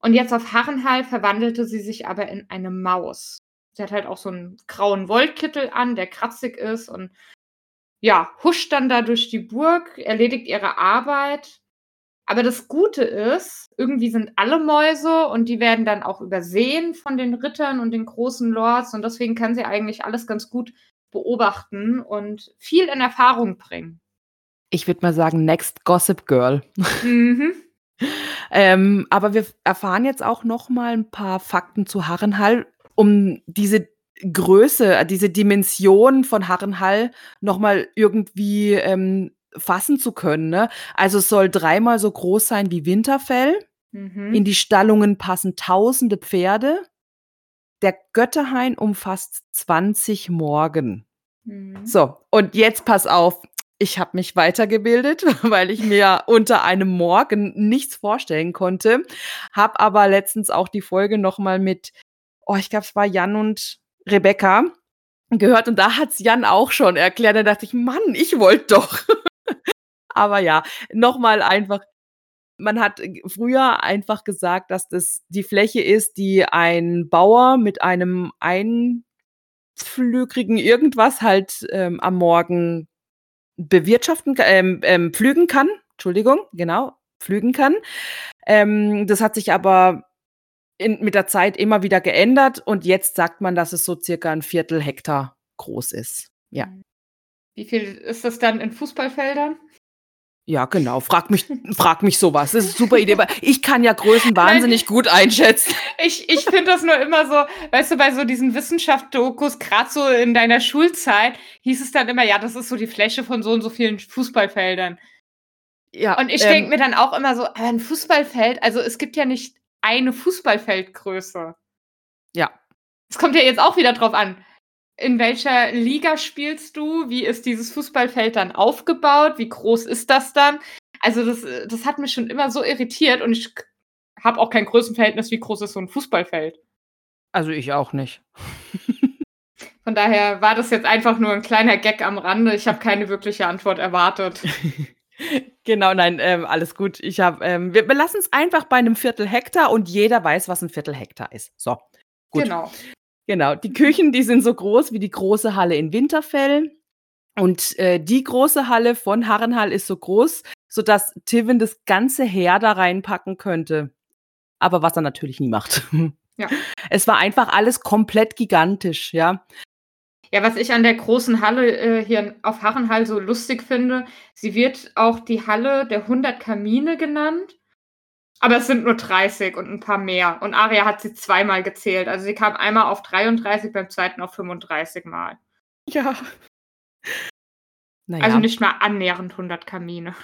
Und jetzt auf Harrenhal verwandelte sie sich aber in eine Maus. Sie hat halt auch so 'n grauen Wollkittel an, der kratzig ist und ja, huscht dann da durch die Burg, erledigt ihre Arbeit. Aber das Gute ist, irgendwie sind alle Mäuse und die werden dann auch übersehen von den Rittern und den großen Lords und deswegen kann sie eigentlich alles ganz gut beobachten und viel in Erfahrung bringen. Ich würde mal sagen, next Gossip Girl. Mhm. [LAUGHS] Ähm, aber wir erfahren jetzt auch noch mal 'n paar Fakten zu Harrenhal, um diese Größe, äh, diese Dimension von Harrenhal noch mal irgendwie, ähm, fassen zu können, ne? Also, es soll dreimal so groß sein wie Winterfell. In Mhm. die Stallungen passen tausende Pferde. Der Götterhain umfasst 20 Morgen. Mhm. So, und jetzt pass auf, ich habe mich weitergebildet, [LAUGHS] weil ich mir unter einem Morgen nichts vorstellen konnte, habe aber letztens auch die Folge noch mal mit oh, ich glaube, es war Jan und Rebecca gehört und da hat's Jan auch schon erklärt. Da dachte ich: „Mann, ich wollte doch.“ [LAUGHS] Aber ja, noch mal einfach man hat g früher einfach gesagt, dass das die Fläche ist, die ein Bauer mit einem einpflügrigen Irgendwas halt, ähm, am Morgen bewirtschaften ähm, ähm, pflügen kann. Entschuldigung, genau, pflügen kann. Ähm, das hat sich aber in mit der Zeit immer wieder geändert und jetzt sagt man, dass es so circa 'n 1/4 Hektar groß ist. Ja. Mhm. Wie viel ist das dann in Fußballfeldern? Ja, genau. Frag mich frag mich so was. Das ist 'ne super Idee, weil ich kann ja Größen Nein. wahnsinnig gut einschätzen. Ich ich finde das nur immer so weißt du, bei so diesen Wissenschaft-Dokus, grad so in deiner Schulzeit, hieß es dann immer: „Ja, das ist so die Fläche von so und so vielen Fußballfeldern.“ Ja, Und ich ähm denke mir dann auch immer so: „Aber 'n Fußballfeld also, es gibt ja nicht eine Fußballfeldgröße.“ Ja. Es kommt ja jetzt auch wieder drauf an, in welcher Liga spielst du? Wie ist dieses Fußballfeld dann aufgebaut? Wie groß ist das dann? Also, das das hat mich schon immer so irritiert und ich habe auch kein Größenverhältnis, wie groß ist so 'n Fußballfeld. Also, ich auch nicht. [LAUGHS] Von daher war das jetzt einfach nur 'n kleiner Gag am Rande. Ich habe keine wirkliche Antwort erwartet. [LAUGHS] Genau, nein, ähm, alles gut. Ich habe, ähm, wir belassen es einfach bei einem Viertel Hektar und jeder weiß, was ein Viertel Hektar ist. So, gut. Genau. Genau. Die Küchen, die sind so groß wie die große Halle in Winterfell. Und äh, die große Halle von Harrenhall ist so groß, sodass Tivin das ganze Heer da reinpacken könnte. Aber was er natürlich nie macht. Ja. [LAUGHS] Es war einfach alles komplett gigantisch, ja. Ja, was ich an der großen Halle äh, hier auf Harrenhall so lustig finde, sie wird auch die Halle der 100 Kamine genannt. Aber es sind nur 30 und ein paar mehr. Und Aria hat sie zweimal gezählt. Also sie kam einmal auf 33, beim zweiten auf 35 Mal. Ja. Naja. Also nicht mal annähernd 100 Kamine.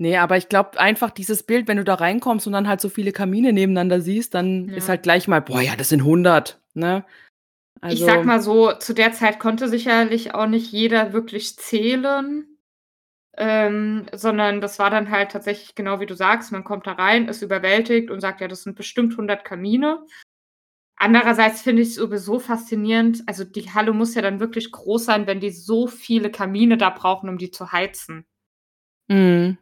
Nee, aber ich glaube einfach dieses Bild, wenn du da reinkommst und dann halt so viele Kamine nebeneinander siehst, dann Ja. ist halt gleich mal, boah, ja, das sind 100, ne? Ich sag mal so, zu der Zeit konnte sicherlich auch nicht jeder wirklich zählen. Ähm, sondern das war dann halt tatsächlich genau wie du sagst, man kommt da rein, ist überwältigt und sagt, ja, das sind bestimmt 100 Kamine. Andererseits finde ich es sowieso faszinierend, also die Halle muss ja dann wirklich groß sein, wenn die so viele Kamine da brauchen, um die zu heizen. Mhm.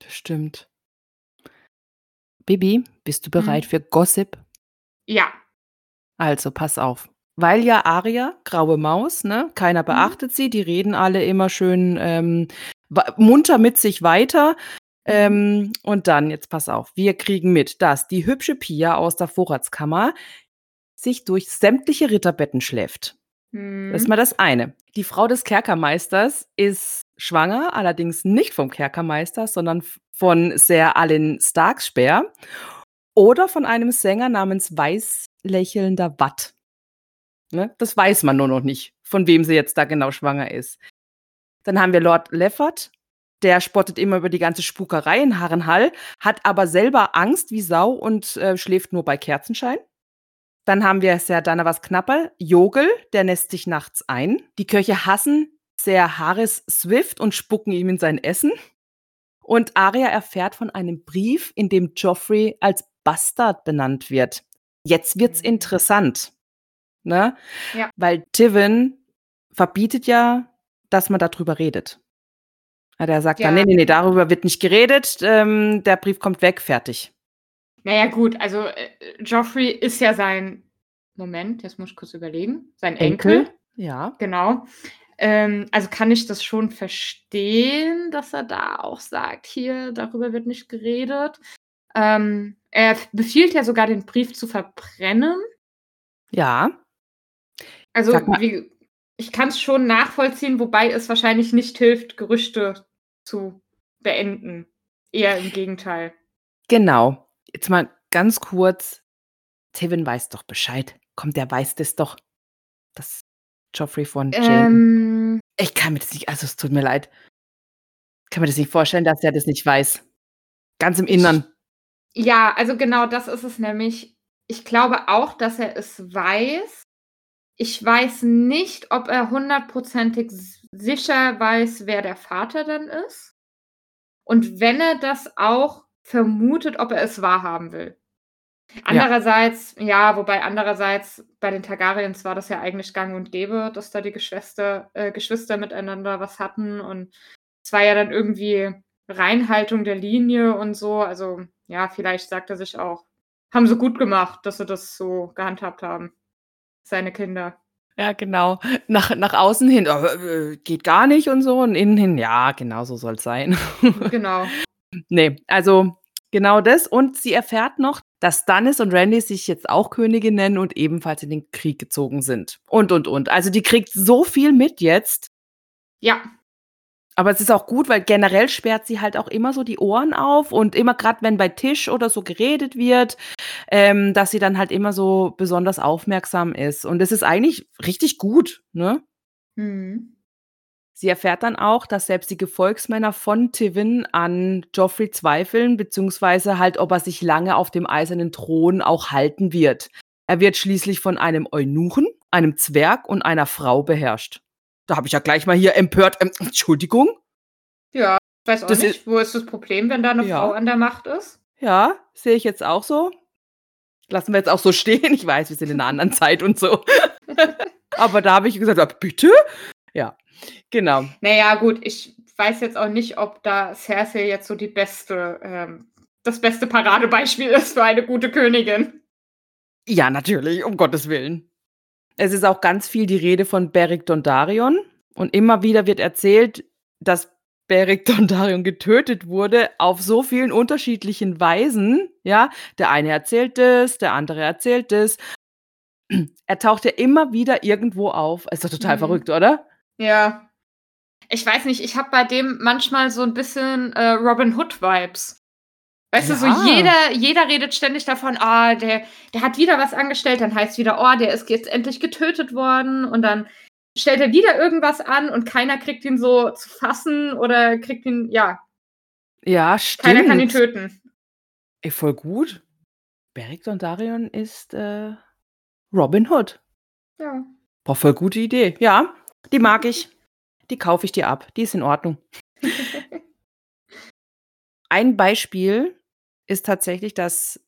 Das stimmt. Bibi, bist du bereit Mhm. für Gossip? Ja, Also, pass auf. Weil ja Aria, graue Maus, ne? Keiner Mhm. beachtet sie, die reden alle immer schön ähm, munter mit sich weiter. Mhm. Ähm, und dann, jetzt pass auf, wir kriegen mit, dass die hübsche Pia aus der Vorratskammer sich durch sämtliche Ritterbetten schläft. Das ist Mhm. mal das eine. Die Frau des Kerkermeisters ist schwanger, allerdings nicht vom Kerkermeister, sondern von Sir Alin Starkspeer oder von einem Sänger namens Weißlächelnder Watt. Ne? Das weiß man nur noch nicht, von wem sie jetzt da genau schwanger ist. Dann haben wir Lord Leffert, der spottet immer über die ganze Spukerei in Harrenhall, hat aber selber Angst wie Sau und äh, schläft nur bei Kerzenschein. Dann haben wir Ser Danavas Knapper, Jogel, der nässt sich nachts ein. Die Köche hassen Ser Harris Swift und spucken ihm in sein Essen. Und Arya erfährt von einem Brief, in dem Joffrey als Bastard benannt wird. Jetzt wird's Mhm. interessant. Ne? Ja. Weil Tivin verbietet ja, dass man darüber redet. Ja, Der sagt dann, Ja. nee, nee, nee, darüber wird nicht geredet, ähm, der Brief kommt weg, fertig. Naja, gut, also äh, Joffrey ist ja sein, Moment, jetzt muss ich kurz überlegen, sein Enkel. Ja. Genau. Ähm, also kann ich das schon verstehen, dass er da auch sagt, hier, darüber wird nicht geredet. Ähm, er befiehlt ja sogar, den Brief zu verbrennen. Ja. Also wie, ich kann es schon nachvollziehen, wobei es wahrscheinlich nicht hilft, Gerüchte zu beenden. Eher im Gegenteil. Genau. Jetzt mal ganz kurz. Tywin weiß doch Bescheid. Komm, der weiß das doch. Das Joffrey von Jane. Ähm, ich kann mir das nicht, also es tut mir leid. Ich kann mir das nicht vorstellen, dass er das nicht weiß. Ganz im Innern. Ja, also genau das ist es nämlich. Ich glaube auch, dass er es weiß. Ich weiß nicht, ob er hundertprozentig sicher weiß, wer der Vater dann ist. Und wenn er das auch vermutet, ob er es wahrhaben will. Andererseits, ja, wobei andererseits bei den Targaryens war das ja eigentlich gang und gäbe, dass da die Geschwister, äh, Geschwister miteinander was hatten und es war ja dann irgendwie Reinhaltung der Linie und so. Also ja, vielleicht sagt er sich auch, haben sie gut gemacht, dass sie das so gehandhabt haben. Seine Kinder. Ja, genau. Nach, nach außen hin, äh, äh, geht gar nicht und so. Und innen hin, ja, genau so soll es sein. [LAUGHS] Genau. nee, also genau das. Und sie erfährt noch, dass Stannis und Randy sich jetzt auch Könige nennen und ebenfalls in den Krieg gezogen sind. Und, und, und. Also die kriegt so viel mit jetzt. Ja, Aber es ist auch gut, weil generell sperrt sie halt auch immer so die Ohren auf und immer gerade, wenn bei Tisch oder so geredet wird, ähm, dass sie dann halt immer so besonders aufmerksam ist. Und es ist eigentlich richtig gut, ne? hm. Sie erfährt dann auch, dass selbst die Gefolgsmänner von Tivin an Joffrey zweifeln, beziehungsweise halt, ob er sich lange auf dem eisernen Thron auch halten wird. Er wird schließlich von einem Eunuchen, einem Zwerg und einer Frau beherrscht. Da habe ich ja gleich mal hier empört, ähm, [LAUGHS] Entschuldigung. ja, ich weiß auch Das nicht, wo ist das Problem, wenn da eine Ja. Frau an der Macht ist? Ja, sehe ich jetzt auch so. Lassen wir jetzt auch so stehen. [LAUGHS] Ich weiß, wir sind in einer anderen Zeit und so. [LAUGHS] Aber da habe ich gesagt, bitte? Ja, genau. Naja, gut, ich weiß jetzt auch nicht, ob da Cersei jetzt so die beste, ähm, das beste Paradebeispiel ist für eine gute Königin. Ja, natürlich, um Gottes Willen. Es ist auch ganz viel die Rede von Beric Dondarrion und immer wieder wird erzählt, dass Beric [LAUGHS] Dondarrion getötet wurde auf so vielen unterschiedlichen Weisen. Ja, der eine erzählt es, der andere erzählt es. [CLEARS THROAT] Er taucht ja immer wieder irgendwo auf. Ist doch total Mhm. verrückt, oder? Ja. Ich weiß nicht, ich habe bei dem manchmal so ein bisschen äh, Robin Hood-Vibes. Weißt du, so Ja. jeder, jeder redet ständig davon, ah, der, der hat wieder was angestellt, dann heißt wieder, oh, der ist jetzt endlich getötet worden und dann stellt er wieder irgendwas an und keiner kriegt ihn so zu fassen oder kriegt ihn, ja, Ja, stimmt. keiner kann ihn töten. Ey, voll gut. Beric Dondarrion ist äh, Robin Hood. Ja. Boah, voll gute Idee. Ja, die mag ich. Die kaufe ich dir ab. Die ist in Ordnung. Ein Beispiel ist tatsächlich, dass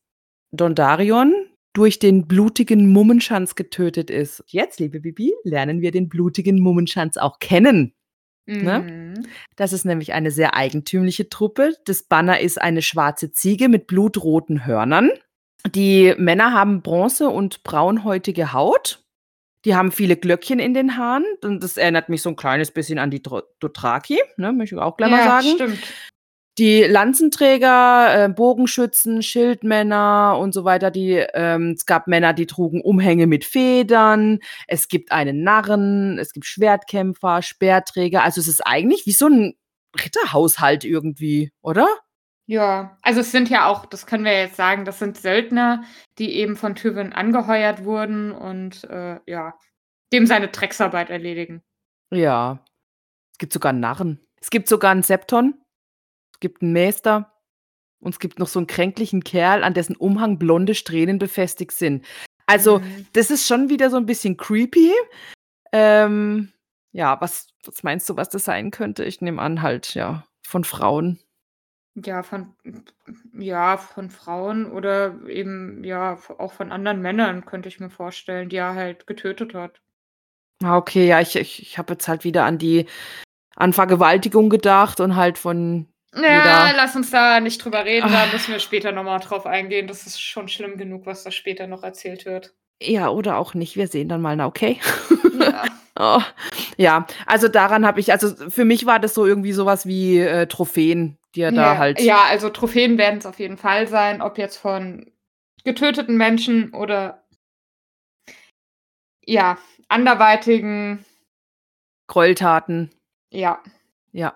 Dondarion durch den blutigen Mummenschanz getötet ist. Jetzt, liebe Bibi, lernen wir den blutigen Mummenschanz auch kennen. Ne? Mhm. Das ist nämlich eine sehr eigentümliche Truppe. Das Banner ist eine schwarze Ziege mit blutroten Hörnern. Die Männer haben bronze- und braunhäutige Haut. Die haben viele Glöckchen in den Haaren. Und das erinnert mich so ein kleines bisschen an die Dothraki, ne, möchte ich auch gleich mal ja, sagen. stimmt. Die Lanzenträger, äh, Bogenschützen, Schildmänner und so weiter, die, ähm, es gab Männer, die trugen Umhänge mit Federn, es gibt einen Narren, es gibt Schwertkämpfer, Speerträger. Also es ist eigentlich wie so ein Ritterhaushalt irgendwie, oder? Ja, also es sind ja auch, das können wir jetzt sagen, das sind Söldner, die eben von Tywin angeheuert wurden und äh, ja, dem seine Drecksarbeit erledigen. Ja. Es gibt sogar einen Narren. Es gibt sogar einen Septon. Es gibt einen Meister. Und es gibt noch so einen kränklichen Kerl, an dessen Umhang blonde Strähnen befestigt sind. Also, Mhm. das ist schon wieder so ein bisschen creepy. Ähm, ja, was, was meinst du, was das sein könnte? Ich nehme an, halt, ja, von Frauen. Ja, von, ja, von Frauen oder eben, ja, auch von anderen Männern könnte ich mir vorstellen, die er halt getötet hat. Ah, okay, ja, ich, ich, ich habe jetzt halt wieder an die an Vergewaltigung gedacht und halt von Ja, lass uns da nicht drüber reden, da Ah. müssen wir später nochmal drauf eingehen. Das ist schon schlimm genug, was da später noch erzählt wird. Ja, oder auch nicht. Wir sehen dann mal, na, okay. Ja. [LAUGHS] Oh, ja, also daran habe ich, also für mich war das so irgendwie sowas wie äh, Trophäen, die er da ja, halt. ja, also Trophäen werden es auf jeden Fall sein, ob jetzt von getöteten Menschen oder ja, anderweitigen, Gräueltaten. ja, Ja.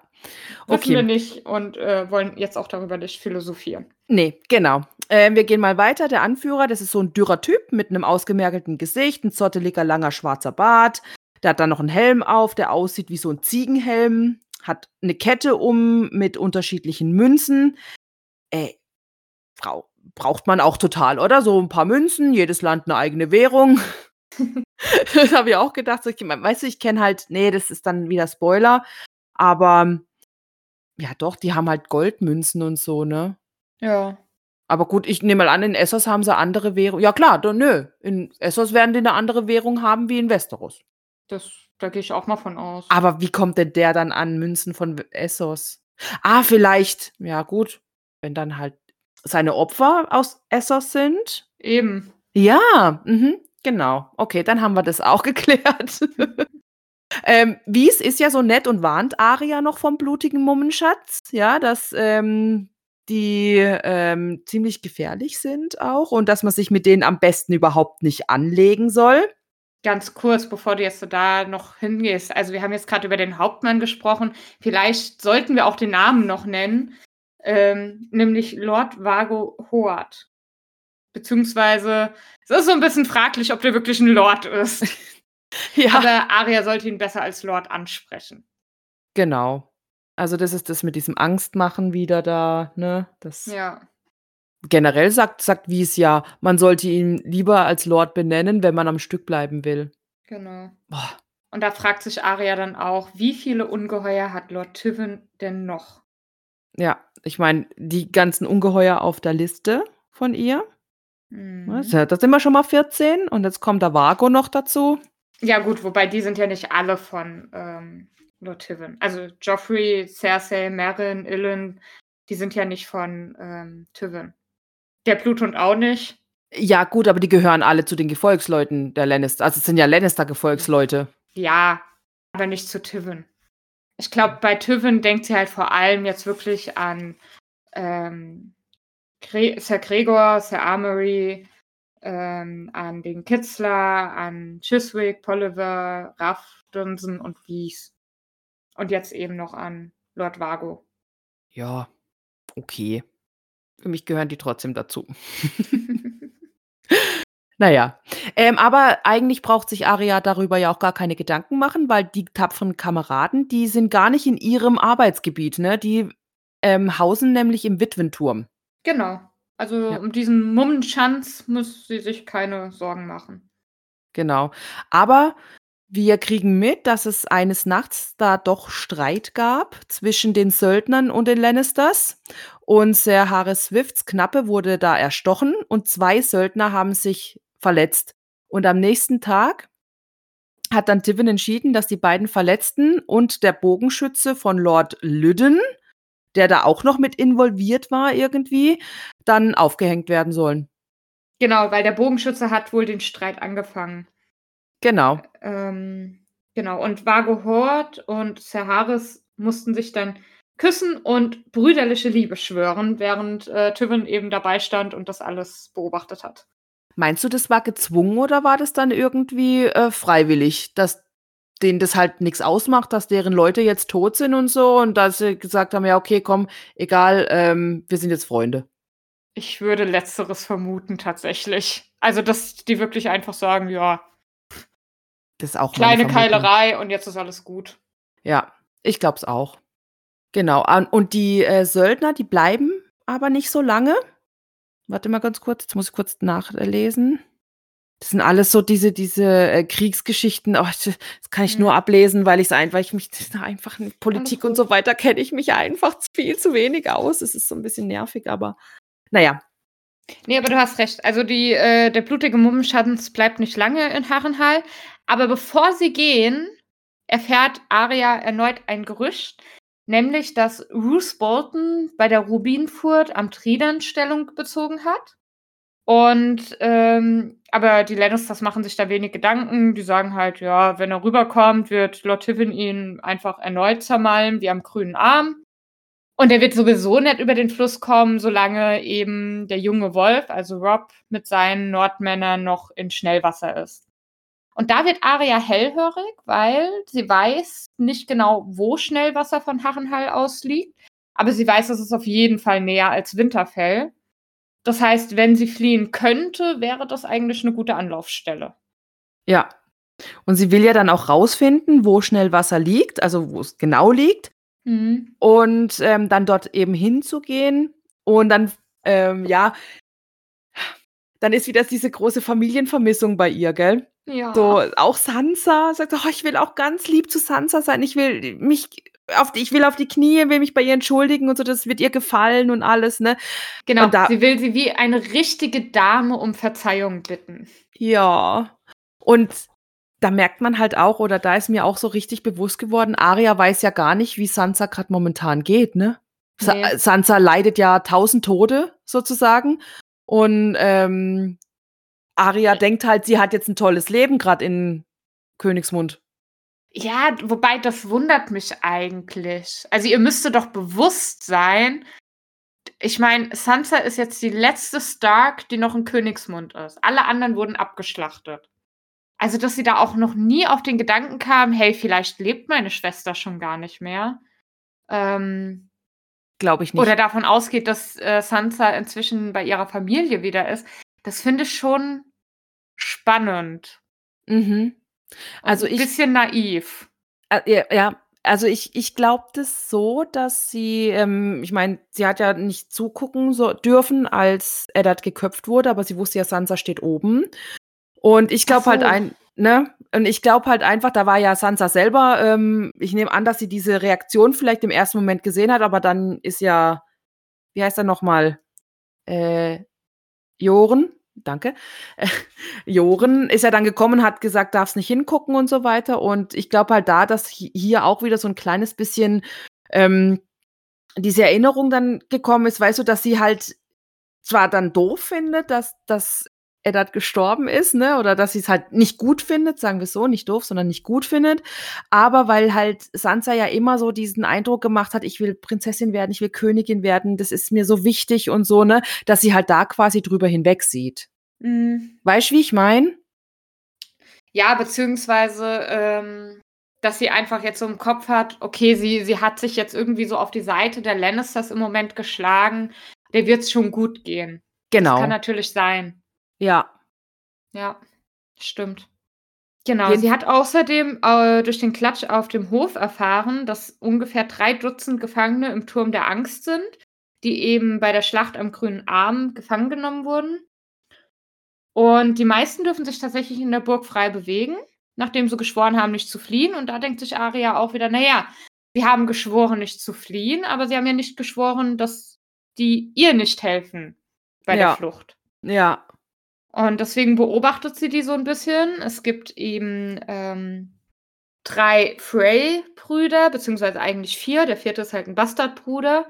wissen wir Okay. nicht und äh, wollen jetzt auch darüber nicht philosophieren. Nee, genau. Ähm, wir gehen mal weiter. Der Anführer, das ist so ein dürrer Typ mit einem ausgemergelten Gesicht, ein zotteliger, langer, schwarzer Bart. Der hat dann noch einen Helm auf, der aussieht wie so ein Ziegenhelm, hat eine Kette um mit unterschiedlichen Münzen. Ey, Frau, braucht man auch total, oder? So ein paar Münzen, jedes Land eine eigene Währung. [LAUGHS] [LAUGHS] das habe ich auch gedacht. So, ich, weißt du, ich kenne halt, nee, das ist dann wieder Spoiler. Aber ja, doch, die haben halt Goldmünzen und so, ne? Ja. Aber gut, ich nehme mal an, in Essos haben sie andere Währung. Ja klar, da, nö. In Essos werden die eine andere Währung haben wie in Westeros. Das, da gehe ich auch mal von aus. Aber wie kommt denn der dann an Münzen von Essos? Ah, vielleicht. Ja, gut. Wenn dann halt seine Opfer aus Essos sind. Eben. Ja, mhm, genau. Okay, dann haben wir das auch [LAUGHS] geklärt. Ähm, Wies ist ja so nett und warnt Aria noch vom blutigen Mummenschatz, ja, dass ähm, die ähm, ziemlich gefährlich sind auch und dass man sich mit denen am besten überhaupt nicht anlegen soll. Ganz kurz, bevor du jetzt so da noch hingehst. Also wir haben jetzt gerade über den Hauptmann gesprochen. Vielleicht sollten wir auch den Namen noch nennen, ähm, nämlich Lord Vago Hoat. Beziehungsweise, es ist so ein bisschen fraglich, ob der wirklich ein Lord ist. [LAUGHS] [LAUGHS] Ja, Aber Arya sollte ihn besser als Lord ansprechen. genau. Also das ist das mit diesem Angstmachen wieder da, ne? Das Ja. generell sagt, sagt Wies ja, man sollte ihn lieber als Lord benennen, wenn man am Stück bleiben will. Genau. Boah. Und da fragt sich Arya dann auch, wie viele Ungeheuer hat Lord Tywin denn noch? Ja, ich meine, die ganzen Ungeheuer auf der Liste von ihr. Mhm. ne, ist ja- Da sind wir schon mal 14 und jetzt kommt der Vago noch dazu. Ja, gut, wobei die sind ja nicht alle von ähm, Lord Tivin. Also Joffrey, Cersei, Meryn, Ilyn, die sind ja nicht von ähm, Tivin. Der Bluthund auch nicht. Ja, gut, aber die gehören alle zu den Gefolgsleuten der Lannister. Also es sind ja Lannister-Gefolgsleute. Ja, aber nicht zu Tivin. Ich glaube, bei Tivin denkt sie halt vor allem jetzt wirklich an ähm, Sir Gregor, Sir Armory, ähm, an den Kitzler, an Chiswick, Polliver, Raff, Dunsen und Wies. Und jetzt eben noch an Lord Vago. Ja, okay. Für mich gehören die trotzdem dazu. [LAUGHS] naja, ähm, aber eigentlich braucht sich Aria darüber ja auch gar keine Gedanken machen, weil die tapferen Kameraden, die sind gar nicht in ihrem Arbeitsgebiet, ne? Die ähm, hausen nämlich im Witwenturm. Genau. Also ja. um diesen Mummenschanz muss sie sich keine Sorgen machen. Genau. Aber wir kriegen mit, dass es eines Nachts da doch Streit gab zwischen den Söldnern und den Lannisters. Und Sir Harris Swifts Knappe wurde da erstochen und zwei Söldner haben sich verletzt. Und am nächsten Tag hat dann Tivin entschieden, dass die beiden Verletzten und der Bogenschütze von Lord Lydden, der da auch noch mit involviert war irgendwie, dann aufgehängt werden sollen. Genau, weil der Bogenschütze hat wohl den Streit angefangen. Genau. Ähm, genau. Und Vago Hort und Sir Harris mussten sich dann küssen und brüderliche Liebe schwören, während äh, Tivin eben dabei stand und das alles beobachtet hat. Meinst du, das war gezwungen oder war das dann irgendwie äh, freiwillig, dass denen das halt nichts ausmacht, dass deren Leute jetzt tot sind und so und dass sie gesagt haben, ja, okay, komm, egal, ähm, wir sind jetzt Freunde? Ich würde letzteres vermuten tatsächlich. Also, dass die wirklich einfach sagen, ja, das ist auch Kleine Keilerei und jetzt ist alles gut. Ja, ich glaube es auch. Genau. Und die äh, Söldner, die bleiben aber nicht so lange. Warte mal ganz kurz, jetzt muss ich kurz nachlesen. Das sind alles so diese, diese äh, Kriegsgeschichten. Oh, das kann ich mhm. nur ablesen, weil ich es einfach, ich mich [LAUGHS] einfach in Politik und so weiter kenne ich mich einfach viel zu wenig aus. Es ist so ein bisschen nervig, aber naja. Nee, aber du hast recht. Also die, äh, der blutige Mummenschatz bleibt nicht lange in Harrenhal. Aber bevor sie gehen, erfährt Arya erneut ein Gerücht, nämlich, dass Bruce Bolton bei der Rubinfurt am Trident Stellung bezogen hat. Und ähm, aber die Lannisters machen sich da wenig Gedanken. Die sagen halt, ja, wenn er rüberkommt, wird Lord Tivin ihn einfach erneut zermalmen, wie am grünen Arm. Und er wird sowieso nicht über den Fluss kommen, solange eben der junge Wolf, also Rob, mit seinen Nordmännern noch in Schnellwasser ist. Und da wird Aria hellhörig, weil sie weiß nicht genau, wo Schnellwasser von Harrenhall aus liegt, aber sie weiß, es ist auf jeden Fall näher als Winterfell. Das heißt, wenn sie fliehen könnte, wäre das eigentlich eine gute Anlaufstelle. Ja. Und sie will ja dann auch rausfinden, wo Schnellwasser liegt, also wo es genau liegt. Mhm. Und ähm, dann dort eben hinzugehen. Und dann, ähm, ja, dann ist wieder diese große Familienvermissung bei ihr, gell? Ja. So, auch Sansa sagt: „Oh, ich will auch ganz lieb zu Sansa sein. Ich will mich auf die ich will auf die Knie, will mich bei ihr entschuldigen und so, das wird ihr gefallen und alles“, ne? Genau, da sie will sie wie eine richtige Dame um Verzeihung bitten. Ja. Und da merkt man halt auch oder da ist mir auch so richtig bewusst geworden, Arya weiß ja gar nicht, wie Sansa gerade momentan geht, ne? Sa. Sansa leidet ja tausend Tode sozusagen und, ähm Aria denkt halt, sie hat jetzt ein tolles Leben gerade in Königsmund. Ja, wobei das wundert mich eigentlich. Also, ihr müsstet doch bewusst sein ich meine, Sansa ist jetzt die letzte Stark, die noch in Königsmund ist. Alle anderen wurden abgeschlachtet. Also, dass sie da auch noch nie auf den Gedanken kam: „Hey, vielleicht lebt meine Schwester schon gar nicht mehr.“ Ähm Glaube ich nicht. Oder davon ausgeht, dass, äh, Sansa inzwischen bei ihrer Familie wieder ist. Das finde ich schon spannend. Mhm. Also ich bisschen naiv. Äh, ja, also ich ich glaube das so, dass sie ähm, ich meine, sie hat ja nicht zugucken so dürfen, als Eddard geköpft wurde, aber sie wusste ja, Sansa steht oben. Und ich glaube halt ein ne? Und ich glaube halt einfach, da war ja Sansa selber ähm, ich nehme an, dass sie diese Reaktion vielleicht im ersten Moment gesehen hat, aber dann ist ja wie heißt er noch mal? Äh, Joren danke. Äh, [LAUGHS] Joren ist ja dann gekommen, hat gesagt, darfst nicht hingucken und so weiter. Und ich glaube halt da, dass hier auch wieder so ein kleines bisschen ähm, diese Erinnerung dann gekommen ist, weißt du, dass sie halt zwar dann doof findet, dass, dass Eddard gestorben ist, ne? Oder dass sie es halt nicht gut findet, sagen wir so, nicht doof, sondern nicht gut findet. Aber weil halt Sansa ja immer so diesen Eindruck gemacht hat, ich will Prinzessin werden, ich will Königin werden, das ist mir so wichtig und so, ne? Dass sie halt da quasi drüber hinweg sieht. Mhm. Weißt du, wie ich meine? Ja, beziehungsweise, ähm, dass sie einfach jetzt so im Kopf hat, okay, sie, sie hat sich jetzt irgendwie so auf die Seite der Lannisters im Moment geschlagen. Der wird es schon gut gehen. Genau. Das kann natürlich sein. Ja. Ja, stimmt. Genau, sie hat außerdem äh, durch den Klatsch auf dem Hof erfahren, dass ungefähr drei Dutzend Gefangene im Turm der Angst sind, die eben bei der Schlacht am Grünen Arm gefangen genommen wurden. Und die meisten dürfen sich tatsächlich in der Burg frei bewegen, nachdem sie geschworen haben, nicht zu fliehen. Und da denkt sich Aria auch wieder, naja, sie haben geschworen, nicht zu fliehen, aber sie haben ja nicht geschworen, dass die ihr nicht helfen bei ja. der Flucht. Ja. Und deswegen beobachtet sie die so ein bisschen. Es gibt eben ähm, drei Frey-Brüder, beziehungsweise eigentlich vier. Der vierte ist halt ein Bastardbruder,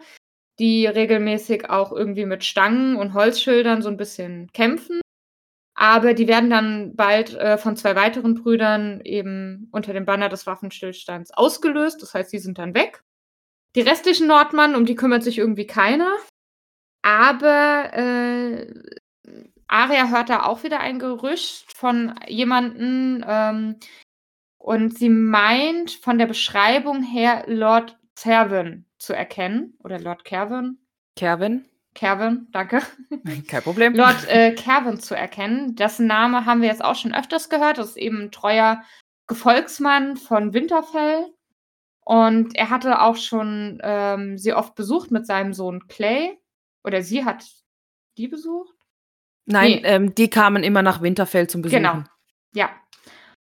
die regelmäßig auch irgendwie mit Stangen und Holzschildern so ein bisschen kämpfen. Aber die werden dann bald äh, von zwei weiteren Brüdern eben unter dem Banner des Waffenstillstands ausgelöst. Das heißt, die sind dann weg. Die restlichen Nordmann, um die kümmert sich irgendwie keiner. Aber äh, Aria hört da auch wieder ein Gerücht von jemandem ähm, und sie meint von der Beschreibung her Lord Cervin zu erkennen. Oder Lord Kervin. Kervin. Kervin, danke. Kein Problem. Lord äh, Kervin zu erkennen. Dessen Name haben wir jetzt auch schon öfters gehört. Das ist eben ein treuer Gefolgsmann von Winterfell. Und er hatte auch schon ähm, sie oft besucht mit seinem Sohn Clay. Oder sie hat die besucht? Nein, nee. ähm, die kamen immer nach Winterfell zum Besuchen. Genau. Ja.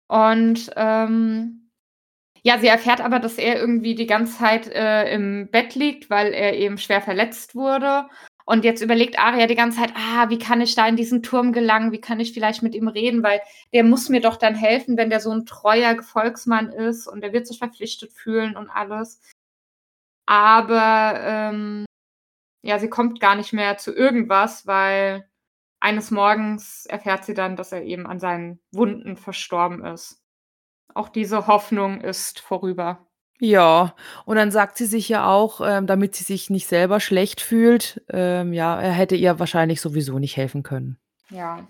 Und ähm, ja, sie erfährt aber, dass er irgendwie die ganze Zeit äh, im Bett liegt, weil er eben schwer verletzt wurde. Und jetzt überlegt Aria die ganze Zeit, ah, wie kann ich da in diesen Turm gelangen? Wie kann ich vielleicht mit ihm reden? Weil der muss mir doch dann helfen, wenn der so ein treuer Gefolgsmann ist und der wird sich verpflichtet fühlen und alles. Aber ähm, ja, sie kommt gar nicht mehr zu irgendwas, weil eines Morgens erfährt sie dann, dass er eben an seinen Wunden verstorben ist. Auch diese Hoffnung ist vorüber. Ja, und dann sagt sie sich ja auch, ähm, damit sie sich nicht selber schlecht fühlt, ähm, ja, er hätte ihr wahrscheinlich sowieso nicht helfen können. Ja.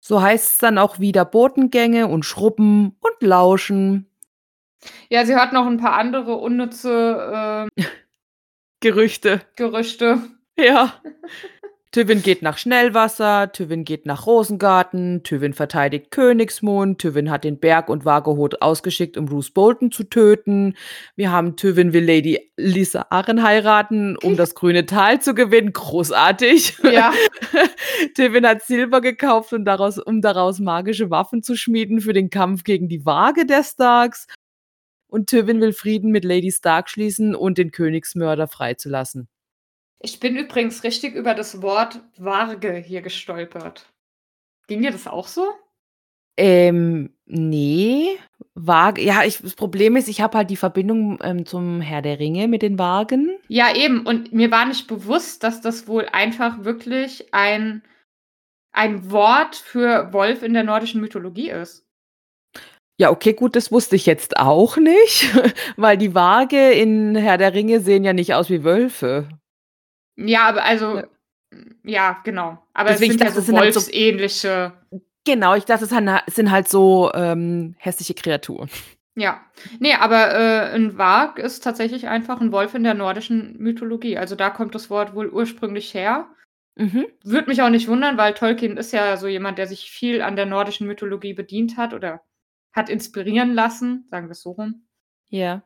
So heißt es dann auch wieder Botengänge und Schrubben und Lauschen. Ja, sie hat noch ein paar andere unnütze ähm, [LAUGHS] Gerüchte. Gerüchte. Ja. [LAUGHS] Tywin geht nach Schnellwasser, Tywin geht nach Rosengarten, Tywin verteidigt Königsmund, Tywin hat den Berg und Vargehot ausgeschickt, um Bruce Bolton zu töten. Wir haben Tywin will Lady Lisa Arren heiraten, um das grüne Tal zu gewinnen. Großartig. Ja. [LAUGHS] Tywin hat Silber gekauft, um daraus, um daraus magische Waffen zu schmieden für den Kampf gegen die Waage der Starks. Und Tywin will Frieden mit Lady Stark schließen und den Königsmörder freizulassen. Ich bin übrigens richtig über das Wort Warge hier gestolpert. Ging dir das auch so? Ähm, nee. Waage, ja, ich, das Problem ist, ich habe halt die Verbindung ähm, zum Herr der Ringe mit den Wagen. Ja, eben. Und mir war nicht bewusst, dass das wohl einfach wirklich ein, ein Wort für Wolf in der nordischen Mythologie ist. Ja, okay, gut, das wusste ich jetzt auch nicht, [LAUGHS] weil die Waage in Herr der Ringe sehen ja nicht aus wie Wölfe. Ja, aber also, ja, genau. Aber Deswegen, es sind ja so wolfsähnliche. Halt so, genau, ich dachte, es sind halt so ähm, hässliche Kreaturen. Ja. Nee, aber äh, ein Wag ist tatsächlich einfach ein Wolf in der nordischen Mythologie. Also da kommt das Wort wohl ursprünglich her. Mhm. Würde mich auch nicht wundern, weil Tolkien ist ja so jemand, der sich viel an der nordischen Mythologie bedient hat oder hat inspirieren lassen, sagen wir es so rum. Ja.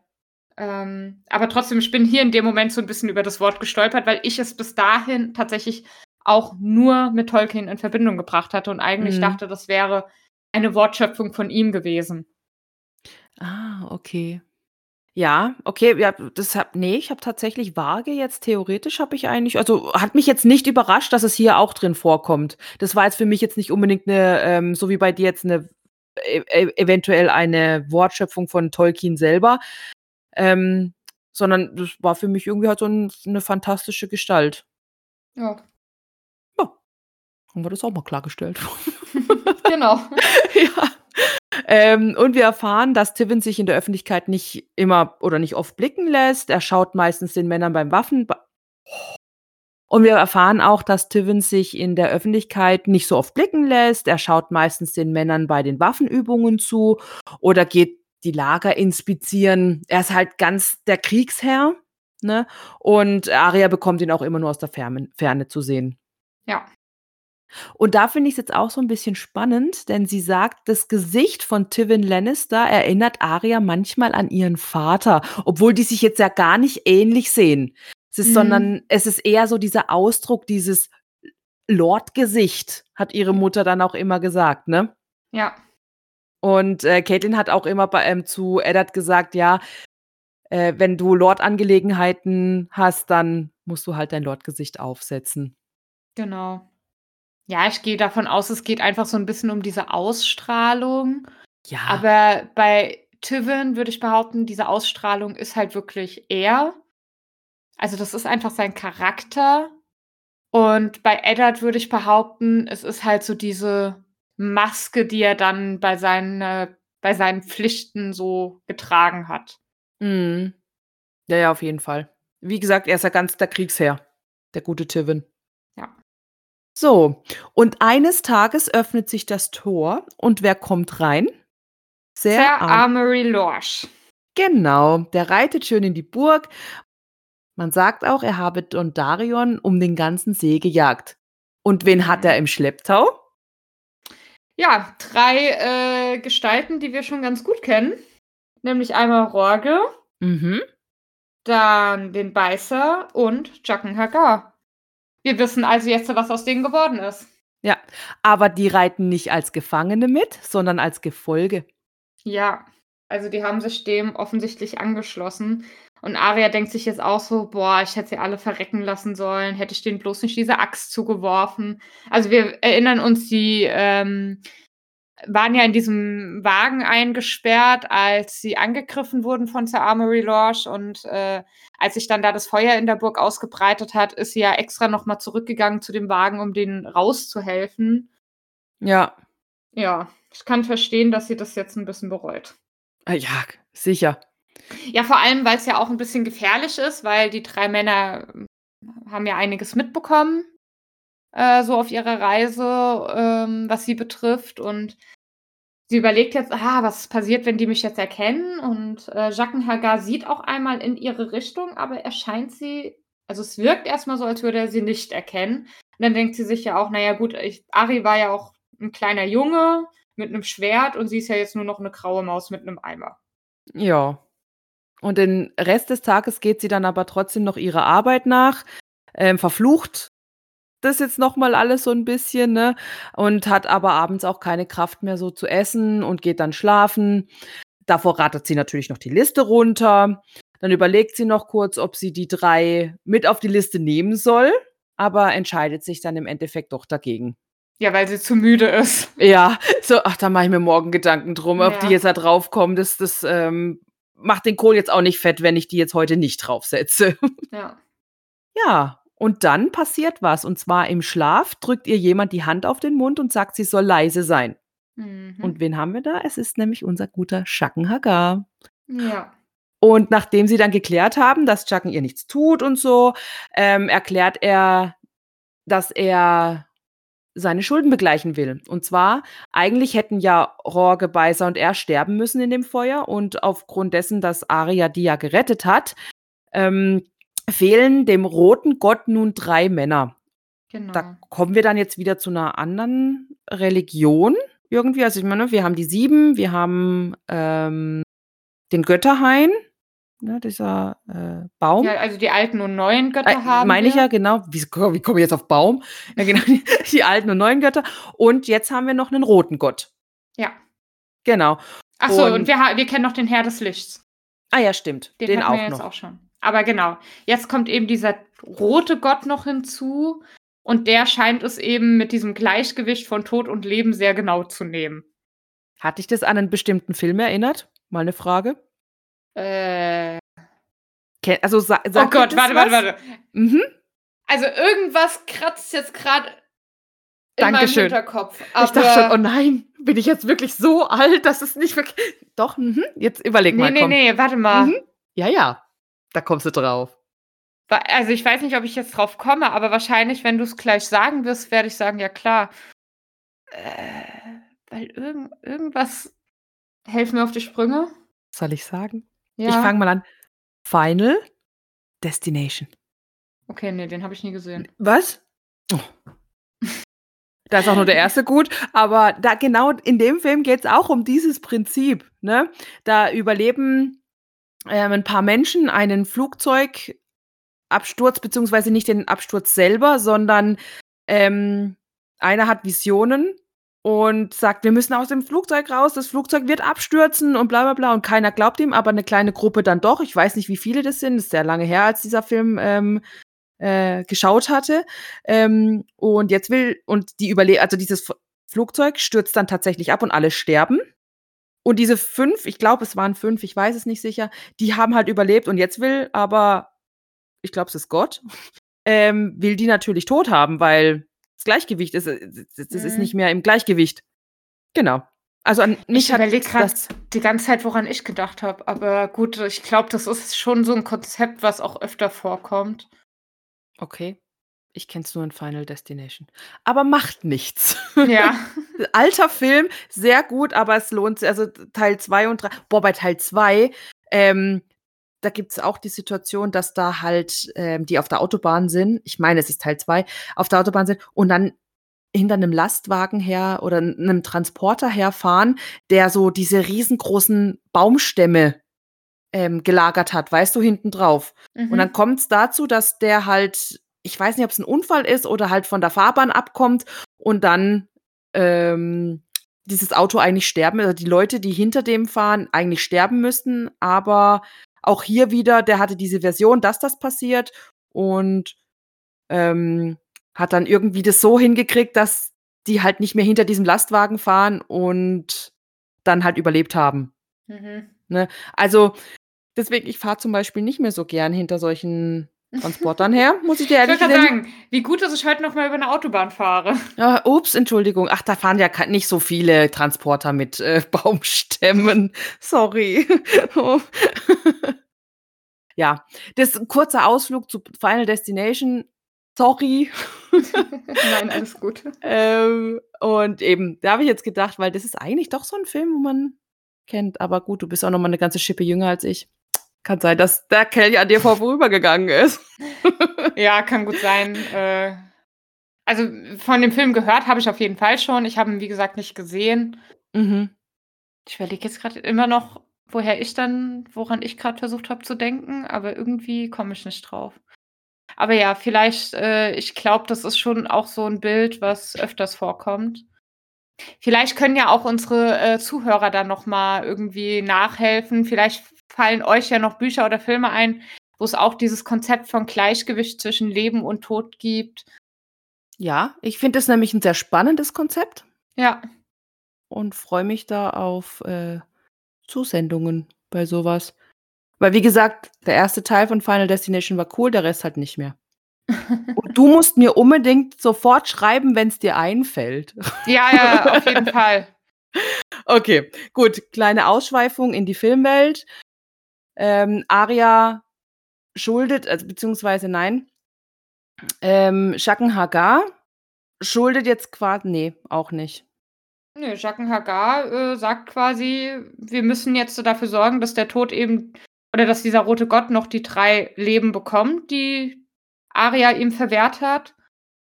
Ähm, aber trotzdem, ich bin hier in dem Moment so ein bisschen über das Wort gestolpert, weil ich es bis dahin tatsächlich auch nur mit Tolkien in Verbindung gebracht hatte und eigentlich mhm. dachte, das wäre eine Wortschöpfung von ihm gewesen. Ah, okay. Ja, okay, ja, das habe ne, ich habe tatsächlich Waage jetzt theoretisch habe ich eigentlich also, hat mich jetzt nicht überrascht, dass es hier auch drin vorkommt. Das war jetzt für mich jetzt nicht unbedingt 'ne, ähm, so wie bei dir jetzt 'ne e e eventuell eine Wortschöpfung von Tolkien selber, ähm, sondern das war für mich irgendwie halt so 'n 'ne fantastische Gestalt. Ja. Ja, haben wir das auch mal klargestellt. [LAUGHS] Genau. [LAUGHS] Ja. Ähm, und wir erfahren, dass Tivin sich in der Öffentlichkeit nicht immer oder nicht oft blicken lässt. Er schaut meistens den Männern beim Waffen und wir erfahren auch, dass Tivin sich in der Öffentlichkeit nicht so oft blicken lässt. Er schaut meistens den Männern bei den Waffenübungen zu oder geht die Lager inspizieren. Er ist halt ganz der Kriegsherr, ne? Und Arya bekommt ihn auch immer nur aus der Fermen Ferne zu sehen. Ja. Und da finde ich's jetzt auch so 'n bisschen spannend, denn sie sagt, das Gesicht von Tywin Lannister erinnert Arya manchmal an ihren Vater, obwohl die sich jetzt ja gar nicht ähnlich sehen. Es ist Mhm. sondern es ist eher so dieser Ausdruck, dieses Lord-Gesicht, hat ihre Mutter dann auch immer gesagt, ne? Ja. Und, äh, Catelyn hat auch immer bei ähm, zu Eddard gesagt: „Ja, äh, wenn du Lord-Angelegenheiten hast, dann musst du halt dein Lord-Gesicht aufsetzen.“ Genau. Ja, ich gehe davon aus, es geht einfach so 'n bisschen um diese Ausstrahlung. Ja. Aber bei Tywin würde ich behaupten, diese Ausstrahlung ist halt wirklich er. Also, das ist einfach sein Charakter. Und bei Eddard würde ich behaupten, es ist halt so diese Maske, die er dann bei seinen äh, bei seinen Pflichten so getragen hat. Mhm. Ja, ja, auf jeden Fall. Wie gesagt, er ist ja ganz der Kriegsherr, der gute Tywin. Ja. So, und eines Tages öffnet sich das Tor und wer kommt rein? Am Amaury Lorch. Genau, der reitet schön in die Burg. Man sagt auch, er habe Dondarrion um den ganzen See gejagt. Und wen hat er Mhm. im Schlepptau? Ja, 3, äh, Gestalten, die wir schon ganz gut kennen, nämlich einmal Rohrge Mhm. dann den Beißer und Jaqen H'ghar. Wir wissen also jetzt, was aus denen geworden ist. Ja, aber die reiten nicht als Gefangene mit, sondern als Gefolge. Ja, also die haben sich dem offensichtlich angeschlossen. Und Arya denkt sich jetzt auch so: „Boah, ich hätte sie alle verrecken lassen sollen. Hätte ich denen bloß nicht diese Axt zugeworfen.“ Also, wir erinnern uns, die, ähm, waren ja in diesem Wagen eingesperrt, als sie angegriffen wurden von Ser Amaury Lorch und, äh, als sich dann da das Feuer in der Burg ausgebreitet hat, ist sie ja extra noch mal zurückgegangen zu dem Wagen, um denen rauszuhelfen. Ja. Ja, ich kann verstehen, dass sie das jetzt 'n bisschen bereut. Ah, ja, sicher. Ja, vor allem, weil's ja auch 'n bisschen gefährlich ist, weil die 3 Männer haben ja einiges mitbekommen, äh, so auf ihrer Reise, ähm, was sie betrifft. Und sie überlegt jetzt: „Ah, was passiert, wenn die mich jetzt erkennen?“ Und, äh, H'ghar sieht auch einmal in ihre Richtung, aber er scheint sie also, es wirkt erst mal so, als würde er sie nicht erkennen. Und dann denkt sie sich ja auch: „Na ja, gut, ich Arry war ja auch 'n kleiner Junge mit 'nem Schwert und sie ist ja jetzt nur noch 'ne graue Maus mit 'nem Eimer.“ Ja. Und den Rest des Tages geht sie dann aber trotzdem noch ihrer Arbeit nach, ähm, verflucht das jetzt noch mal alles so 'n bisschen, ne, und hat aber abends auch keine Kraft mehr so zu essen und geht dann schlafen. Davor rattert sie natürlich noch die Liste runter. Dann überlegt sie noch kurz, ob sie die 3 mit auf die Liste nehmen soll, aber entscheidet sich dann im Endeffekt doch dagegen. Ja, weil sie zu müde ist. Ja, so: „Ach, da mache ich mir morgen Gedanken drum, ob die Ja. jetzt da draufkommen. Das das, ähm, macht den Kohl jetzt auch nicht fett, wenn ich die jetzt heute nicht draufsetze.“ Ja. Ja, und dann passiert was. Und zwar im Schlaf drückt ihr jemand die Hand auf den Mund und sagt, sie soll leise sein. Mhm. Und wen haben wir da? Es ist nämlich unser guter H'ghar. Ja. Und nachdem sie dann geklärt haben, dass Jaqen ihr nichts tut und so, ähm, erklärt er, dass er seine Schulden begleichen will. Und zwar, eigentlich hätten ja Rohrge, Beißer und er sterben müssen in dem Feuer und aufgrund dessen, dass Arya die ja gerettet hat, ähm, fehlen dem roten Gott nun 3 Männer. Da Genau. kommen wir dann jetzt wieder zu 'ner anderen Religion irgendwie. Also, ich meine, wir haben die 7, wir haben, ähm, den Götterhain, ne, dieser, äh, Baum. Ja, also die alten und neuen Äh, Götter haben meine ich ja, genau. Ko wie komme ich jetzt auf Baum? [LAUGHS] Ja, genau, die die alten und neuen Götter. Und jetzt haben wir noch 'nen roten Gott. Ja. Genau. Ach so, und Und wir wir kennen noch den Herr des Lichts. Ah ja, stimmt. Den, Den, hatten wir auch jetzt noch. auch schon. Aber genau, jetzt kommt eben dieser rote Gott noch hinzu und der scheint es eben mit diesem Gleichgewicht von Tod und Leben sehr genau zu nehmen. Hat dich das an einen bestimmten Film erinnert? Mal eine Frage. Äh, also oh sagt dir Gott, das warte, was? warte, warte. Mhm. Also irgendwas kratzt jetzt gerade in meinem Dankeschön. Hinterkopf. Ich dachte schon, oh nein, bin ich jetzt wirklich so alt, dass es nicht wirklich. Doch, mhm. jetzt überleg nee, mal. nee, komm. nee, warte mal. Mhm. Ja, ja. Da kommst du drauf. Also ich weiß nicht, ob ich jetzt drauf komme, aber wahrscheinlich, wenn du es gleich sagen wirst, werde ich sagen, ja klar. Äh, weil irgend, irgendwas. Helf mir auf die Sprünge. Soll ich sagen? Ja. Ich fange mal an. Final Destination. Okay, nee, den habe ich nie gesehen. Was? Oh. [LAUGHS] Da ist auch nur der erste gut, aber da genau in dem Film geht es auch um dieses Prinzip. Ne? Da überleben ähm, ein paar Menschen einen Flugzeugabsturz, beziehungsweise nicht den Absturz selber, sondern ähm, einer hat Visionen und sagt, wir müssen aus dem Flugzeug raus, das Flugzeug wird abstürzen und bla bla bla. Und keiner glaubt ihm, aber eine kleine Gruppe dann doch. Ich weiß nicht, wie viele das sind. Das ist sehr lange her, als dieser Film ähm, äh, geschaut hatte. Ähm, und jetzt will, und die überle also dieses F Flugzeug stürzt dann tatsächlich ab und alle sterben. Und diese fünf, ich glaube, es waren fünf, ich weiß es nicht sicher, die haben halt überlebt und jetzt will aber, ich glaube, es ist Gott, [LAUGHS] ähm, will die natürlich tot haben, weil das Gleichgewicht ist, äh, das das ist Mhm. nicht mehr im Gleichgewicht. Genau. Also an mich Ich überlege gerade die ganze Zeit, woran ich gedacht habe. Aber gut, ich glaube, das ist schon so ein Konzept, was auch öfter vorkommt. okay. Ich kenne es nur in Final Destination. Aber macht nichts. Ja. [LAUGHS] Alter Film, sehr gut, aber es lohnt sich. Also Teil 2 und 3. Boah, bei Teil 2, ähm, da gibt es auch die Situation, dass da halt ähm, die auf der Autobahn sind. Ich meine, es ist Teil 2, auf der Autobahn sind und dann hinter einem Lastwagen her oder einem Transporter herfahren, der so diese riesengroßen Baumstämme ähm, gelagert hat, weißt du, hinten drauf. Und dann Mhm. kommt es dazu, dass der halt, ich weiß nicht, ob es ein Unfall ist oder halt von der Fahrbahn abkommt und dann ähm, dieses Auto eigentlich sterben, also die Leute, die hinter dem fahren, eigentlich sterben müssten. Aber auch hier wieder, der hatte diese Version, dass das passiert und ähm, hat dann irgendwie das so hingekriegt, dass die halt nicht mehr hinter diesem Lastwagen fahren und dann halt überlebt haben. Mhm. Ne? Also deswegen, ich fahre zum Beispiel nicht mehr so gern hinter solchen Transportern her, muss ich dir Ich ehrlich gerade sagen. wie gut, dass ich heute noch mal über eine Autobahn fahre. Ja, ups, Entschuldigung. Ach, da fahren ja nicht so viele Transporter mit äh, [LAUGHS] Baumstämmen. Sorry. Oh. [LAUGHS] ja, das kurzer Ausflug zu Final Destination. Sorry. [LAUGHS] Nein, alles gut. ähm, und eben, da habe ich jetzt gedacht, weil das ist eigentlich doch so ein Film, wo man kennt. Aber gut, du bist auch noch mal eine ganze Schippe jünger als ich. Kann sein, dass der Kelly an dir vorübergegangen ist. [LAUGHS] Ja, kann gut sein. Äh, also von dem Film gehört habe ich auf jeden Fall schon. Ich habe ihn, wie gesagt, nicht gesehen. mhm. Ich überlege jetzt gerade immer noch, woher ich dann, woran ich gerade versucht habe zu denken, aber irgendwie komme ich nicht drauf. Aber ja, vielleicht, äh, ich glaube, das ist schon auch so ein Bild, was öfters vorkommt. Vielleicht können ja auch unsere äh, Zuhörer dann noch mal irgendwie nachhelfen. Vielleicht fallen euch ja noch Bücher oder Filme ein, wo es auch dieses Konzept von Gleichgewicht zwischen Leben und Tod gibt. Ja, ich finde das nämlich ein sehr spannendes Konzept Ja, und freue mich da auf äh, Zusendungen bei sowas. Weil, wie gesagt, der erste Teil von Final Destination war cool, der Rest halt nicht mehr. [LAUGHS] Und du musst mir unbedingt sofort schreiben, wenn es dir einfällt. ja, ja, auf jeden Fall. [LAUGHS] Okay, gut. Kleine Ausschweifung in die Filmwelt. Ähm, Aria schuldet, also beziehungsweise nein, ähm, Shaken Hagar schuldet jetzt quasi, nee, auch nicht. Nö, Jaqen Hagar äh, sagt quasi, wir müssen jetzt dafür sorgen, dass der Tod eben, oder dass dieser rote Gott noch die drei Leben bekommt, die Arya ihm verwehrt hat.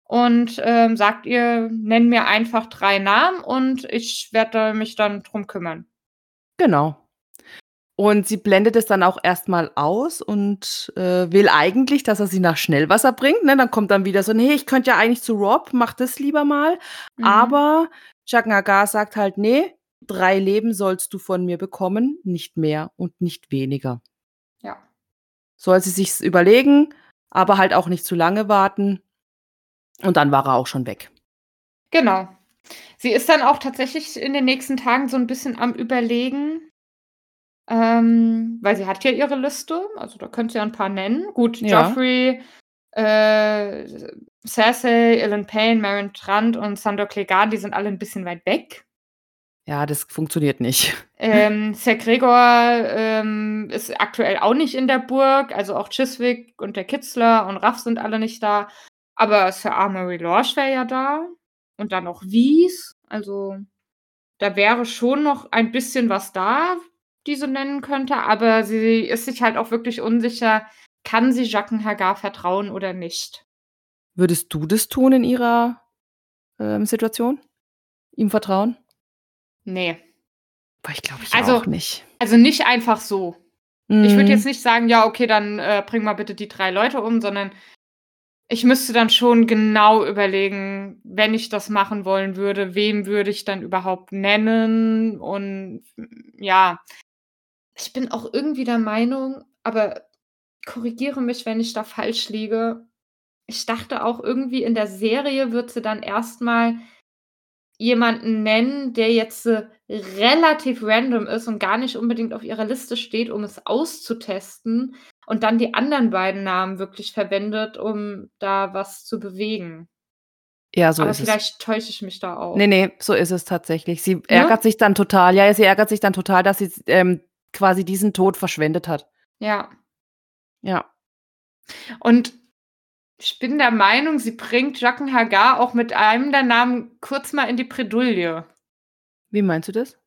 Und ähm, sagt ihr, nenn mir einfach drei Namen und ich werde mich dann drum kümmern. Genau. Und sie blendet es dann auch erstmal aus und äh, will eigentlich, dass er sie nach Schnellwasser bringt. Ne? Dann kommt dann wieder so, nee, ich könnte ja eigentlich zu Rob, mach das lieber mal. Mhm. Aber Jack Nagar sagt halt, nee, drei Leben sollst du von mir bekommen, nicht mehr und nicht weniger. Ja. Soll sie sich's überlegen, aber halt auch nicht zu lange warten. Und dann war er auch schon weg. Genau. Sie ist dann auch tatsächlich in den nächsten Tagen so ein bisschen am Überlegen, ähm, weil sie hat ja ihre Liste, also da könnt ihr ein paar nennen. Gut, Ja. Joffrey, äh, Cersei, Ellen Payne, Marion Trant und Sandor Clegane, die sind alle ein bisschen weit weg. Ja, das funktioniert nicht. Ähm, [LAUGHS] Ser Gregor ähm, ist aktuell auch nicht in der Burg, also auch Chiswick und der Kitzler und Raff sind alle nicht da. Aber Sir Armory Lorsch wäre ja da. Und dann noch Wies. Also da wäre schon noch ein bisschen was da, die sie nennen könnte. Aber sie ist sich halt auch wirklich unsicher, kann sie Jaqen Hagar vertrauen oder nicht. Würdest du das tun in ihrer ähm, Situation? Ihm vertrauen? Nee. Boah, ich glaube ich Also, auch nicht. Also nicht einfach so. Ich würde Mhm. jetzt nicht sagen, ja, okay, dann äh, bring mal bitte die drei Leute um, sondern ich müsste dann schon genau überlegen, wenn ich das machen wollen würde, wem würde ich dann überhaupt nennen? Und mm, ja, ich bin auch irgendwie der Meinung, aber korrigiere mich, wenn ich da falsch liege. Ich dachte auch irgendwie in der Serie wird sie dann erstmal jemanden nennen, der jetzt äh, relativ random ist und gar nicht unbedingt auf ihrer Liste steht, um es auszutesten und dann die anderen beiden Namen wirklich verwendet, um da was zu bewegen. Ja, so Aber ist es. vielleicht täusche ich mich da auch. Nee, nee, so ist es tatsächlich. Sie ärgert sich dann total. Ja, sie ärgert sich dann total, dass sie ähm, quasi diesen Tod verschwendet hat. Ja. Ja. Und ich bin der Meinung, sie bringt Jaqen Hagar auch mit einem der Namen kurz mal in die Bredouille. Wie meinst du das?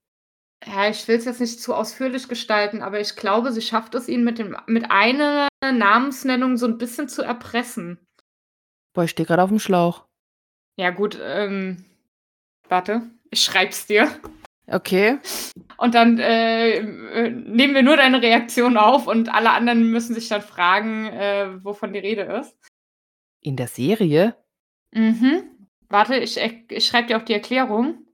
Ja, ich will es jetzt nicht zu ausführlich gestalten, aber ich glaube, sie schafft es, ihn mit, dem, mit einer Namensnennung so ein bisschen zu erpressen. Boah, ich stehe gerade auf dem Schlauch. Ja, gut, ähm, warte, ich schreib's dir. Okay. Und dann äh, nehmen wir nur deine Reaktion auf und alle anderen müssen sich dann fragen, äh, wovon die Rede ist. In der Serie? Mhm. Warte, ich, ich schreibe dir auch die Erklärung.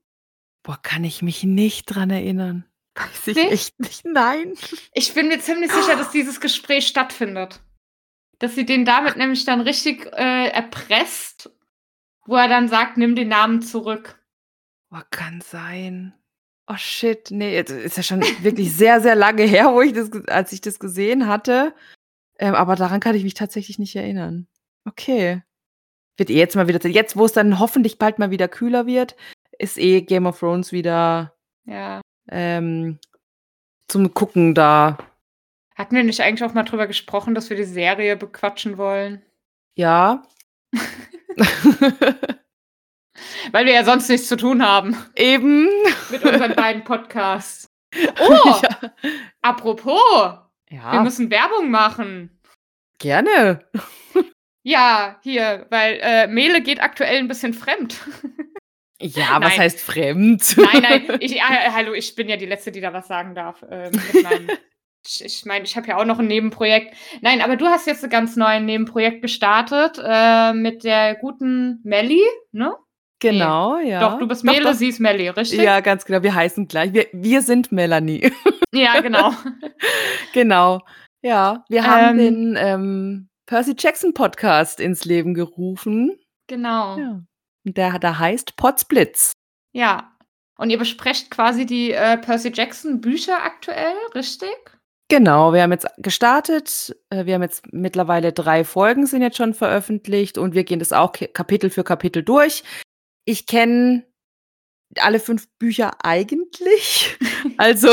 Boah, kann ich mich nicht dran erinnern. Weiß ich Nicht? echt nicht. Nein. Ich bin mir ziemlich sicher, dass dieses Gespräch stattfindet. Dass sie den damit nämlich dann richtig äh, erpresst, wo er dann sagt, nimm den Namen zurück. Boah, kann sein. Oh shit, nee, jetzt ist ja schon wirklich sehr, sehr lange her, wo ich das, als ich das gesehen hatte. Ähm, aber daran kann ich mich tatsächlich nicht erinnern. Okay. Wird eh jetzt mal wieder, jetzt wo es dann hoffentlich bald mal wieder kühler wird, ist eh Game of Thrones wieder Ja. ähm, zum Gucken da. Hatten wir nicht eigentlich auch mal drüber gesprochen, dass wir die Serie bequatschen wollen? Ja. [LAUGHS] [LAUGHS] Weil wir ja sonst nichts zu tun haben Eben. mit unseren beiden Podcasts. [LAUGHS] Oh, ja. apropos, wir ja, müssen Werbung machen. gerne. Ja, hier, weil äh, Mele geht aktuell ein bisschen fremd. Ja, [LAUGHS] was Nein. heißt fremd? nein, nein, [LAUGHS] ich, ja, hallo, ich bin ja die Letzte, die da was sagen darf. Äh, meinem, ich ich meine, ich habe ja auch noch ein Nebenprojekt. Nein, aber du hast jetzt ein ganz neues Nebenprojekt gestartet äh, mit der guten Melli, ne? Genau, ja. Doch, du bist Mele, doch. sie ist Melli, richtig? Ja, ganz genau. Wir heißen gleich. Wir, wir sind Melanie. [LAUGHS] Ja, genau. [LAUGHS] genau. Ja, wir haben Ähm. den ähm, Percy Jackson Podcast ins Leben gerufen. genau. Ja. Der, der heißt Potsblitz. Ja. Und ihr besprecht quasi die äh, Percy Jackson Bücher aktuell, richtig? Genau, wir haben jetzt gestartet. Äh, Wir haben jetzt mittlerweile drei Folgen sind jetzt schon veröffentlicht und wir gehen das auch Kapitel für Kapitel durch. Ich kenne alle fünf Bücher eigentlich. [LAUGHS] Also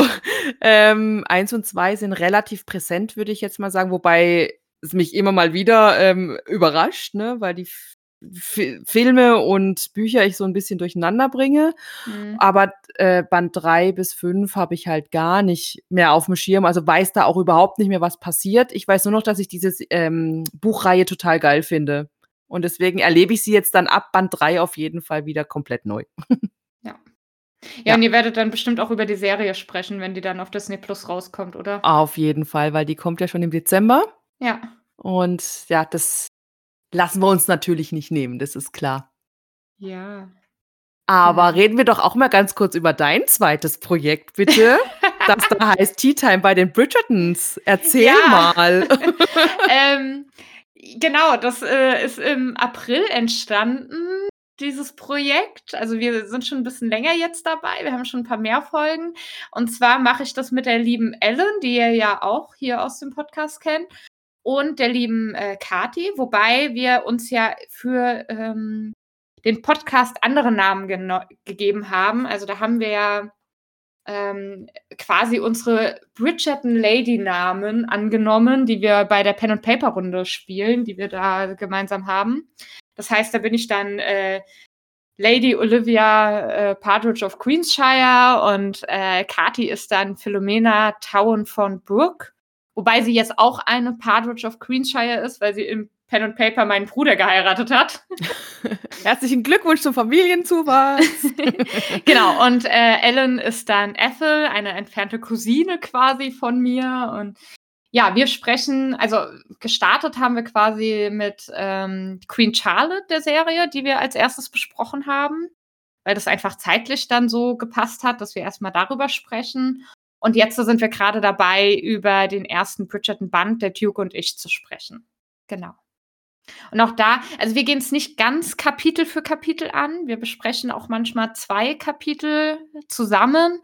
ähm, eins und zwei sind relativ präsent, würde ich jetzt mal sagen, wobei es mich immer mal wieder ähm, überrascht, ne, weil die F Fi Filme und Bücher ich so ein bisschen durcheinander bringe. Mhm. Aber äh, Band 3 bis 5 habe ich halt gar nicht mehr auf dem Schirm, also weiß da auch überhaupt nicht mehr, was passiert. Ich weiß nur noch, dass ich diese ähm, Buchreihe total geil finde. Und deswegen erlebe ich sie jetzt dann ab Band 3 auf jeden Fall wieder komplett neu. Ja, Ja. und ihr werdet dann bestimmt auch über die Serie sprechen, wenn die dann auf Disney Plus rauskommt, oder? Auf jeden Fall, weil die kommt ja schon im Dezember. Ja. Und ja, das lassen wir uns natürlich nicht nehmen, das ist klar. Ja. Aber Genau. reden wir doch auch mal ganz kurz über dein zweites Projekt, bitte. [LAUGHS] Das da heißt Tea Time bei den Bridgertons. Erzähl Ja. mal. [LAUGHS] Ähm, genau, das, äh, ist im April entstanden, dieses Projekt. Also, wir sind schon 'n bisschen länger jetzt dabei. Wir haben schon 'n paar mehr Folgen. Und zwar mache ich das mit der lieben Ellen, die ihr ja auch hier aus dem Podcast kennt, und der lieben, äh, Kathi, wobei wir uns ja für, ähm, den Podcast andere Namen gegeben haben. Also, da haben wir ja, ähm, quasi unsere Bridgerton-Lady-Namen angenommen, die wir bei der Pen-and-Paper-Runde spielen, die wir da gemeinsam haben. Das heißt, da bin ich dann, äh, Lady Olivia, äh, Partridge of Queenshire und, äh, Kathi ist dann Philomena Town von Brooke, wobei sie jetzt auch eine Partridge of Queenshire ist, weil sie im Pen and Paper meinen Bruder geheiratet hat. [LAUGHS] Herzlichen Glückwunsch zum Familienzuwachs. [LAUGHS] Genau, und, äh, Ellen ist dann Ethel, eine entfernte Cousine quasi von mir. Und ja, wir sprechen also, gestartet haben wir quasi mit, ähm, Queen Charlotte, der Serie, die wir als Erstes besprochen haben, weil das einfach zeitlich dann so gepasst hat, dass wir erst mal darüber sprechen. Und jetzt sind wir grade dabei, über den ersten Bridgerton-Band, der Duke und ich, zu sprechen. Genau. Und auch da also, wir gehen's nicht ganz Kapitel für Kapitel an. Wir besprechen auch manchmal 2 Kapitel zusammen,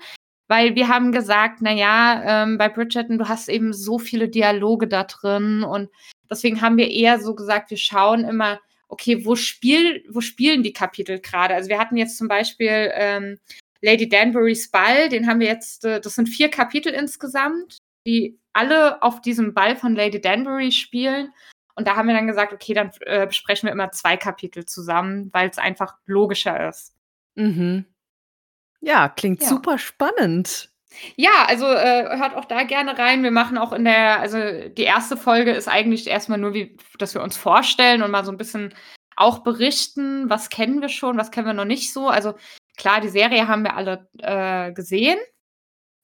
weil wir haben gesagt: „Na ja, ähm, bei Bridgerton, du hast eben so viele Dialoge da drin.“ Und deswegen haben wir eher so gesagt, wir schauen immer, okay, wo spiel wo spielen die Kapitel grade? Also, wir hatten jetzt zum Beispiel, ähm, Lady Danburys Ball, den haben wir jetzt äh, das sind 4 Kapitel insgesamt, die alle auf diesem Ball von Lady Danbury spielen. Und da haben wir dann gesagt: „Okay, dann, äh, besprechen wir immer 2 Kapitel zusammen, weil's einfach logischer ist.“ Mhm. Ja, klingt Ja. super spannend. Ja, also, äh, hört auch da gerne rein. Wir machen auch in der also, die erste Folge ist eigentlich erst mal nur wie dass wir uns vorstellen und mal so 'n bisschen auch berichten, was kennen wir schon, was kennen wir noch nicht so. Also, klar, die Serie haben wir alle, äh, gesehen.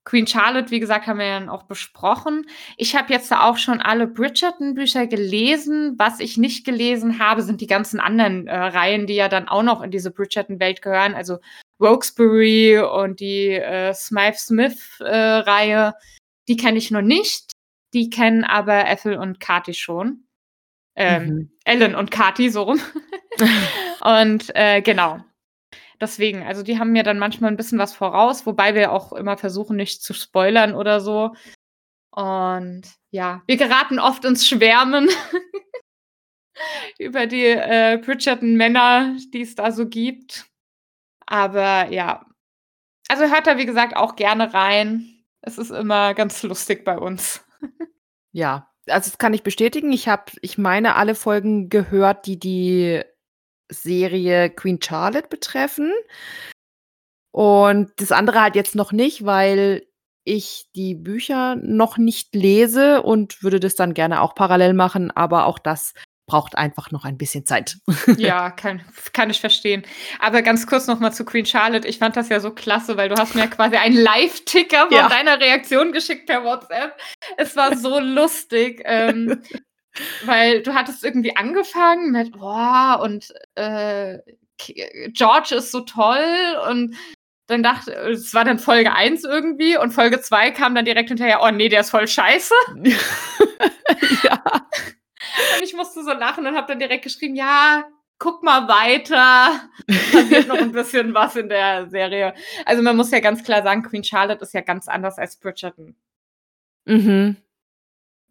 Queen Charlotte, wie gesagt, haben wir ja auch besprochen. Ich habe jetzt auch schon alle Bridgerton-Bücher gelesen. Was ich nicht gelesen habe, sind die ganzen anderen, äh, Reihen, die ja dann auch noch in diese Bridgerton-Welt gehören, also Roxbury und die, äh, Smythe-Smith, äh, Reihe. Die kenne ich noch nicht. Die kennen aber Ethel und Kathi schon. Ähm, Mhm. Ellen und Kathi, so rum. [LAUGHS] Und, äh, genau. Deswegen, also, die haben mir dann manchmal 'n bisschen was voraus, wobei wir auch immer versuchen, nicht zu spoilern oder so. Und ja, wir geraten oft ins Schwärmen [LAUGHS] über die, äh, Bridgerton-Männer, die es da so gibt. Aber ja. Also, hört da, wie gesagt, auch gerne rein. Es ist immer ganz lustig bei uns. Ja, also, das kann ich bestätigen. Ich habe ich meine, alle Folgen gehört, die die Serie Queen Charlotte betreffen. Und das andere halt jetzt noch nicht, weil ich die Bücher noch nicht lese und würde das dann gerne auch parallel machen, aber auch das braucht einfach noch ein bisschen Zeit. [LAUGHS] Ja, kann kann ich verstehen. Aber ganz kurz noch mal zu Queen Charlotte. Ich fand das ja so klasse, weil du hast mir quasi einen Live-Ticker von Ja. deiner Reaktion geschickt per WhatsApp. Es war so lustig, ähm, [LAUGHS] weil du hattest irgendwie angefangen mit: „Boah, und, äh, George ist so toll.“ Und dann dachte es war dann Folge 1 irgendwie und Folge 2 kam dann direkt hinterher: „Oh ne, der ist voll scheiße.“ [LAUGHS] Ja. Und ich musste so lachen und habe dann direkt geschrieben: „Ja, guck mal weiter. Passiert noch 'n bisschen was in der Serie.“ Also, man muss ja ganz klar sagen, Queen Charlotte ist ja ganz anders als Bridgerton. Mhm.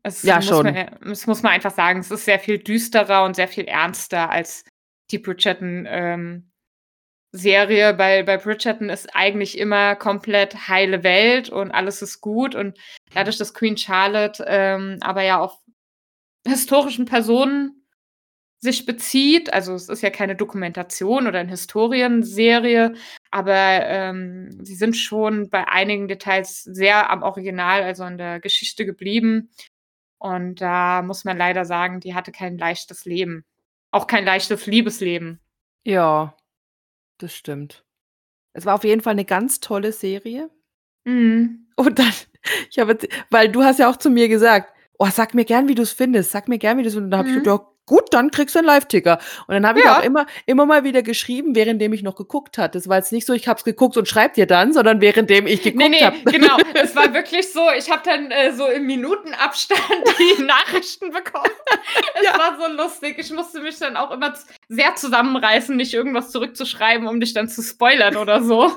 Es Ja, muss schon. man das muss man einfach sagen. Es ist sehr viel düsterer und sehr viel ernster als die Bridgerton, ähm. Bei bei Bridgerton ist eigentlich immer komplett heile Welt und alles ist gut. Und dadurch, dass Queen Charlotte, ähm, aber ja auf historischen Personen sich bezieht also, es ist ja keine Dokumentation oder 'ne Historienserie, aber, ähm, sie sind schon bei einigen Details sehr am Original, also, an der Geschichte geblieben. Und da muss man leider sagen, die hatte kein leichtes Leben. Auch kein leichtes Liebesleben. Ja, das stimmt. Es war auf jeden Fall 'ne ganz tolle Serie. Mhm. Und dann ich habe weil du hast ja auch zu mir gesagt: „Oh, sag mir gern, wie du's findest. Sag mir gern, wie du's“ und dann habe ich Mhm. „Ja, gut, dann kriegst du einen Live-Ticker. Und dann habe ich Ja. auch immer immer mal wieder geschrieben, währenddem ich noch geguckt hatte. Das war jetzt nicht so, ich habe es geguckt und schreibe dir dann, sondern währenddem ich geguckt Nee, nee, habe. genau. [LAUGHS] Es war wirklich so, ich habe dann äh, so im Minutenabstand [LAUGHS] die Nachrichten bekommen. Es Ja. war so lustig. Ich musste mich dann auch immer sehr zusammenreißen, nicht irgendwas zurückzuschreiben, um dich dann zu spoilern oder so.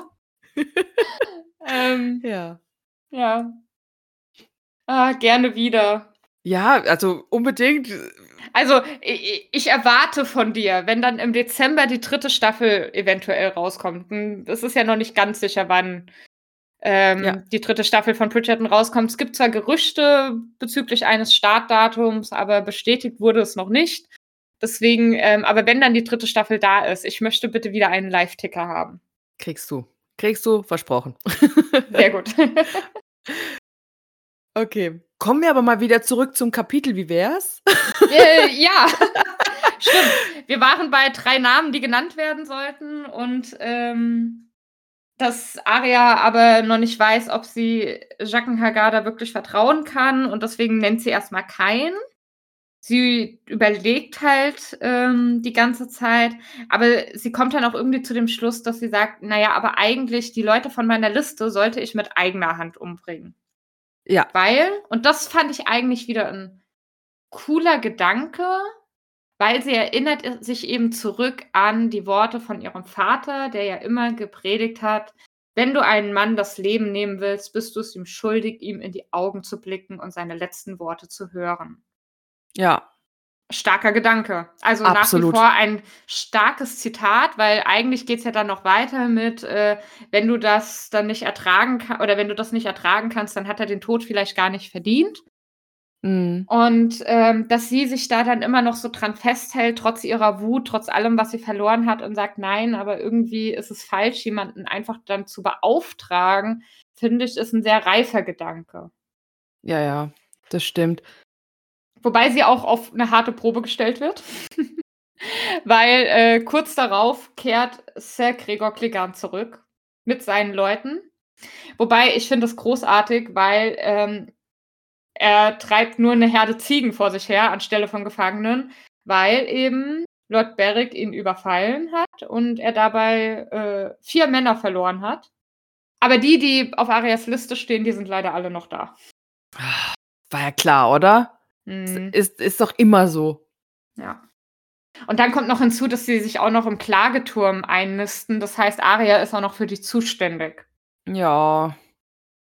[LAUGHS] ähm, Ja. ja. Ah, gerne wieder. Ja, also unbedingt. Also, ich, ich erwarte von dir, wenn dann im Dezember die dritte Staffel eventuell rauskommt. hm, Das ist ja noch nicht ganz sicher, wann ähm, Ja. die dritte Staffel von Bridgerton rauskommt. Es gibt zwar Gerüchte bezüglich eines Startdatums, aber bestätigt wurde es noch nicht. Deswegen, ähm, aber wenn dann die dritte Staffel da ist, ich möchte bitte wieder einen Live-Ticker haben. Kriegst du. Kriegst du, versprochen. Sehr gut. [LAUGHS] Okay. Kommen wir aber mal wieder zurück zum Kapitel. Wie wär's? [LAUGHS] äh, ja, [LAUGHS] stimmt. Wir waren bei drei Namen, die genannt werden sollten und ähm, dass Arya aber noch nicht weiß, ob sie Jaqen Hagada wirklich vertrauen kann und deswegen nennt sie erstmal keinen. Sie überlegt halt ähm, die ganze Zeit, aber sie kommt dann auch irgendwie zu dem Schluss, dass sie sagt, naja, aber eigentlich die Leute von meiner Liste sollte ich mit eigener Hand umbringen. Ja. Weil, und das fand ich eigentlich wieder ein cooler Gedanke, weil sie erinnert sich eben zurück an die Worte von ihrem Vater, der ja immer gepredigt hat, wenn du einen Mann das Leben nehmen willst, bist du es ihm schuldig, ihm in die Augen zu blicken und seine letzten Worte zu hören. Ja. Starker Gedanke. Also Absolut. nach wie vor ein starkes Zitat, weil eigentlich geht es ja dann noch weiter mit, äh, wenn du das dann nicht ertragen kannst, oder wenn du das nicht ertragen kannst, dann hat er den Tod vielleicht gar nicht verdient. Mhm. Und ähm, dass sie sich da dann immer noch so dran festhält, trotz ihrer Wut, trotz allem, was sie verloren hat und sagt, nein, aber irgendwie ist es falsch, jemanden einfach dann zu beauftragen, finde ich, ist ein sehr reifer Gedanke. Ja, ja. Das stimmt. Wobei sie auch auf eine harte Probe gestellt wird. [LAUGHS] Weil äh, kurz darauf kehrt Sir Gregor Clegane zurück mit seinen Leuten. Wobei ich finde es großartig, weil ähm, er treibt nur eine Herde Ziegen vor sich her anstelle von Gefangenen, weil eben Lord Beric ihn überfallen hat und er dabei äh, vier Männer verloren hat. Aber die, die auf Arias Liste stehen, die sind leider alle noch da. War ja klar, oder? Mhm. Ist, ist doch immer so. Ja. Und dann kommt noch hinzu, dass sie sich auch noch im Klageturm einnisten. Das heißt, Aria ist auch noch für die zuständig. Ja.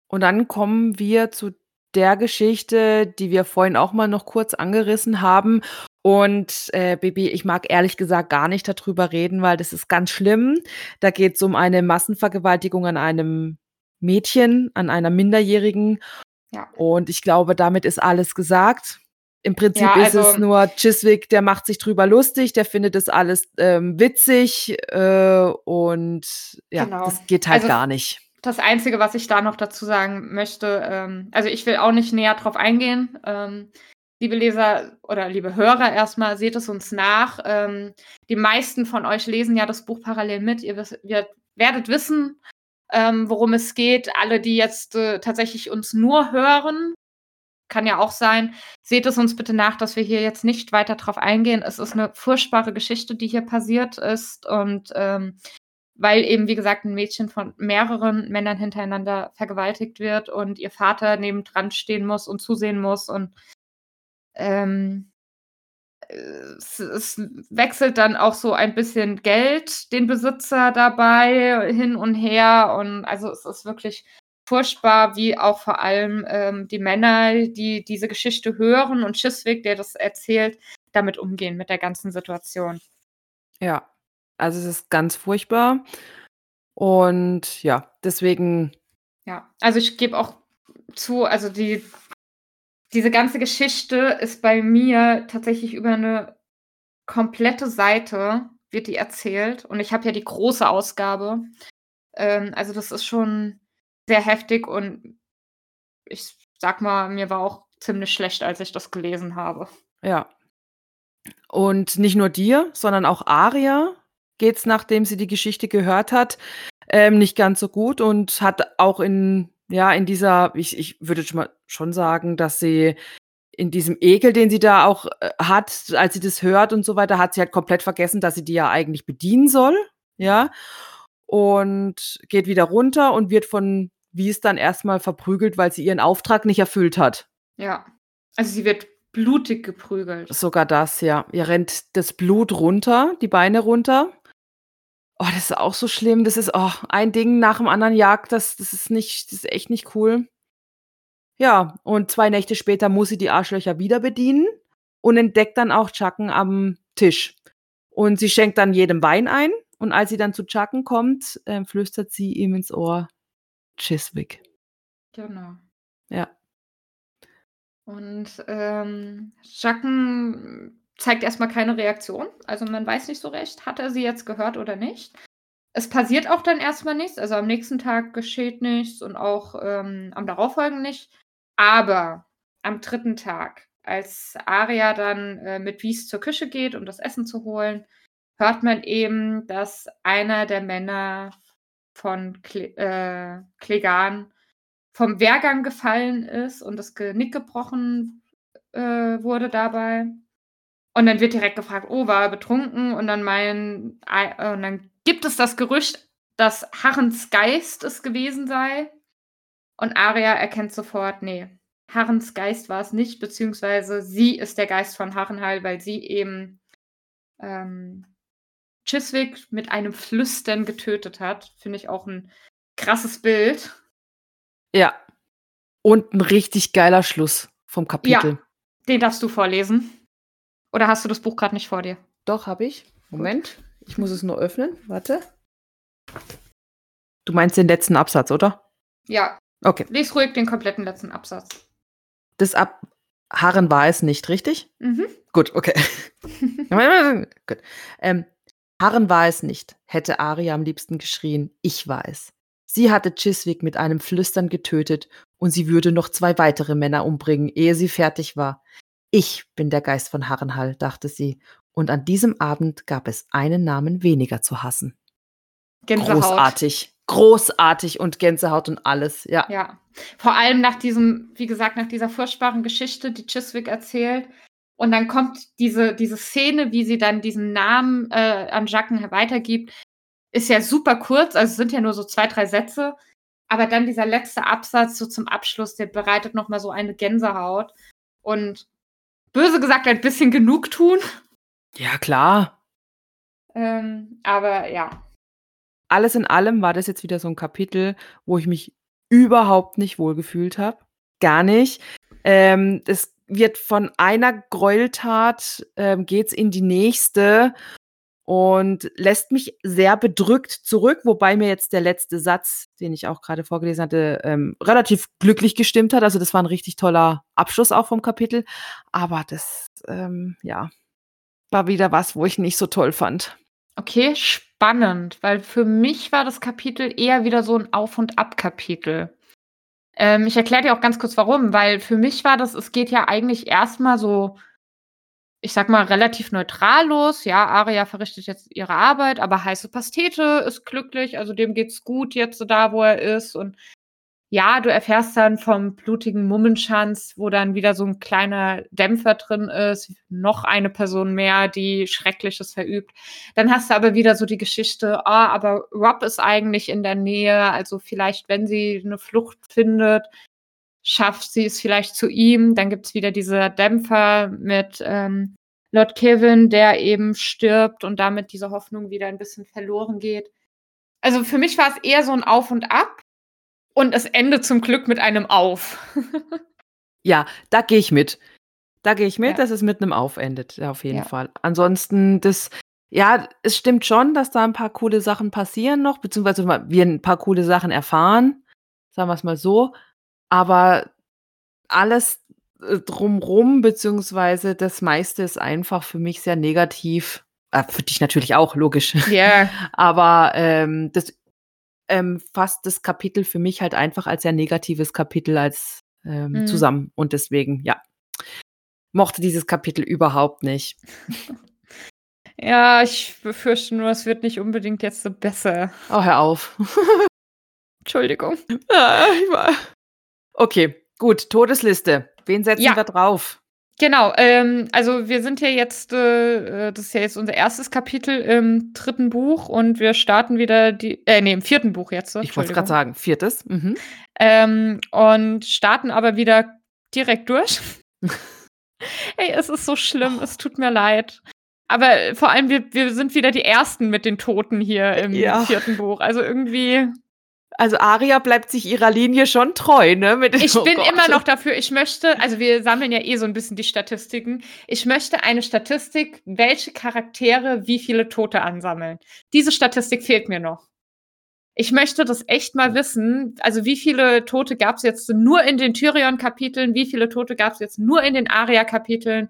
Und dann kommen wir zu der Geschichte, die wir vorhin auch mal noch kurz angerissen haben. Und äh, Baby, ich mag ehrlich gesagt gar nicht darüber reden, weil das ist ganz schlimm. Da geht es um eine Massenvergewaltigung an einem Mädchen, an einer Minderjährigen. Ja. Und ich glaube, damit ist alles gesagt. Im Prinzip Ja, ist es also- nur Chiswick, der macht sich drüber lustig, der findet das alles ähm, witzig äh, und ja, Genau. das geht halt Also- gar nicht. Das Einzige, was ich da noch dazu sagen möchte, ähm, also ich will auch nicht näher drauf eingehen. Ähm, liebe Leser oder liebe Hörer, erstmal seht es uns nach. Ähm, die meisten von euch lesen ja das Buch parallel mit. Ihr, wisst, ihr werdet wissen, ähm, worum es geht. Alle, die jetzt äh, tatsächlich uns nur hören, kann ja auch sein. Seht es uns bitte nach, dass wir hier jetzt nicht weiter drauf eingehen. Es ist eine furchtbare Geschichte, die hier passiert ist und ähm, weil eben, wie gesagt, ein Mädchen von mehreren Männern hintereinander vergewaltigt wird und ihr Vater nebendran stehen muss und zusehen muss und ähm, es, es wechselt dann auch so ein bisschen Geld den Besitzer dabei hin und her und also es ist wirklich furchtbar, wie auch vor allem ähm, die Männer, die diese Geschichte hören und Schiswick, der das erzählt, damit umgehen mit der ganzen Situation. Ja, also es ist ganz furchtbar. Und ja, deswegen, Ja, also ich gebe auch zu, also die, diese ganze Geschichte ist bei mir tatsächlich über eine komplette Seite, wird die erzählt. Und ich habe ja die große Ausgabe. Ähm, also das ist schon sehr heftig und ich sag mal, mir war auch ziemlich schlecht, als ich das gelesen habe. ja. Und nicht nur dir, sondern auch Aria geht's, nachdem sie die Geschichte gehört hat, ähm, nicht ganz so gut und hat auch in, ja, in dieser, ich, ich würde schon mal schon sagen, dass sie in diesem Ekel, den sie da auch äh, hat, als sie das hört und so weiter, hat sie halt komplett vergessen, dass sie die ja eigentlich bedienen soll. Ja. Und geht wieder runter und wird von Wies dann erstmal verprügelt, weil sie ihren Auftrag nicht erfüllt hat. Ja. Also sie wird blutig geprügelt. Sogar das, ja. Ihr rennt das Blut runter, die Beine runter. Oh, das ist auch so schlimm. Das ist oh, ein Ding nach dem anderen jagt. Das, das ist nicht, das ist echt nicht cool. Ja, und zwei Nächte später muss sie die Arschlöcher wieder bedienen und entdeckt dann auch Chucken am Tisch. Und sie schenkt dann jedem Wein ein. Und als sie dann zu Chucken kommt, äh, flüstert sie ihm ins Ohr Chiswick. Genau. Ja. Und ähm, Chucken zeigt erstmal keine Reaktion. Also man weiß nicht so recht, hat er sie jetzt gehört oder nicht. Es passiert auch dann erstmal nichts. Also am nächsten Tag geschieht nichts und auch ähm, am darauffolgenden nicht. Aber am dritten Tag, als Aria dann äh, mit Wies zur Küche geht, um das Essen zu holen, hört man eben, dass einer der Männer von Cle äh, Klegan vom Wehrgang gefallen ist und das Genick gebrochen äh, wurde dabei. Und dann wird direkt gefragt, oh, war er betrunken? Und dann meinen, äh, und dann gibt es das Gerücht, dass Harrens Geist es gewesen sei. Und Aria erkennt sofort, nee, Harrens Geist war es nicht, beziehungsweise sie ist der Geist von Harrenhal, weil sie eben ähm, Chiswick mit einem Flüstern getötet hat. Finde ich auch ein krasses Bild. Ja. Und ein richtig geiler Schluss vom Kapitel. Ja, den darfst du vorlesen. Oder hast du das Buch gerade nicht vor dir? Doch, habe ich. Moment, Gut. ich muss es nur öffnen. Warte. Du meinst den letzten Absatz, oder? Ja. Okay. Lies ruhig den kompletten letzten Absatz. Das Ab Harren war es nicht, richtig? Mhm. Gut, okay. [LAUGHS] Gut. Ähm, Harren war es nicht, hätte Aria am liebsten geschrien. Ich war es. Sie hatte Chiswick mit einem Flüstern getötet und sie würde noch zwei weitere Männer umbringen, ehe sie fertig war. Ich bin der Geist von Harrenhall, dachte sie, und an diesem Abend gab es einen Namen weniger zu hassen. Gänsehaut. Großartig. Großartig und Gänsehaut und alles, ja. Ja. Vor allem nach diesem, wie gesagt, nach dieser furchtbaren Geschichte, die Chiswick erzählt. Und dann kommt diese, diese Szene, wie sie dann diesen Namen äh, an Jacken weitergibt, ist ja super kurz, also es sind ja nur so zwei, drei Sätze. Aber dann dieser letzte Absatz so zum Abschluss, der bereitet nochmal so eine Gänsehaut. Und böse gesagt ein bisschen genug tun. Ja, klar. Ähm, aber ja. Alles in allem war das jetzt wieder so ein Kapitel, wo ich mich überhaupt nicht wohlgefühlt habe. Gar nicht. Ähm, es wird von einer Gräueltat, ähm, geht's in die nächste und lässt mich sehr bedrückt zurück, wobei mir jetzt der letzte Satz, den ich auch gerade vorgelesen hatte, ähm, relativ glücklich gestimmt hat. Also das war ein richtig toller Abschluss auch vom Kapitel. Aber das, ähm, ja, war wieder was, wo ich nicht so toll fand. Okay, spannend, weil für mich war das Kapitel eher wieder so ein Auf- und Ab-Kapitel. Ähm, ich erkläre dir auch ganz kurz warum, weil für mich war das, es geht ja eigentlich erstmal so ich sag mal, relativ neutral los. Ja, Aria verrichtet jetzt ihre Arbeit, aber heiße Pastete ist glücklich, also dem geht's gut jetzt da, wo er ist. Und ja, du erfährst dann vom blutigen Mummenschanz, wo dann wieder so ein kleiner Dämpfer drin ist, noch eine Person mehr, die Schreckliches verübt. Dann hast du aber wieder so die Geschichte, ah, aber Rob ist eigentlich in der Nähe, also vielleicht, wenn sie eine Flucht findet, schafft sie es vielleicht zu ihm. Dann gibt es wieder diese Dämpfer mit ähm, Lord Kevin, der eben stirbt und damit diese Hoffnung wieder ein bisschen verloren geht. Also für mich war es eher so ein Auf und Ab und es endet zum Glück mit einem Auf. [LAUGHS] ja, da gehe ich mit. Da gehe ich mit, ja. dass es mit einem Auf endet, auf jeden ja. Fall. Ansonsten, das, ja, es stimmt schon, dass da ein paar coole Sachen passieren noch, beziehungsweise wir ein paar coole Sachen erfahren. Sagen wir es mal so. Aber alles äh, drumrum, beziehungsweise das meiste ist einfach für mich sehr negativ. Äh, für dich natürlich auch, logisch. Ja. Yeah. [LAUGHS] Aber ähm, das ähm, fasst das Kapitel für mich halt einfach als sehr negatives Kapitel als ähm, mhm. zusammen. Und deswegen, ja, mochte dieses Kapitel überhaupt nicht. [LAUGHS] Ja, ich befürchte nur, es wird nicht unbedingt jetzt so besser. Oh, hör auf. [LAUGHS] Entschuldigung. Ja, ich war Okay, gut, Todesliste. Wen setzen ja. wir drauf? Genau, ähm, also wir sind ja jetzt, äh, äh, das ist ja jetzt unser erstes Kapitel im dritten Buch und wir starten wieder die, äh, nee, im vierten Buch jetzt. Ich wollte gerade sagen, viertes. Mhm. Ähm, und starten aber wieder direkt durch. [LAUGHS] Ey, es ist so schlimm, es tut mir leid. Aber vor allem, wir, wir sind wieder die Ersten mit den Toten hier im Ja. vierten Buch. Also irgendwie, Also Aria bleibt sich ihrer Linie schon treu, ne? Mit ich oh bin Gott. immer noch dafür, ich möchte, also wir sammeln ja eh so ein bisschen die Statistiken. Ich möchte eine Statistik, welche Charaktere wie viele Tote ansammeln. Diese Statistik fehlt mir noch. Ich möchte das echt mal wissen. Also wie viele Tote gab es jetzt nur in den Tyrion-Kapiteln? Wie viele Tote gab es jetzt nur in den Aria-Kapiteln?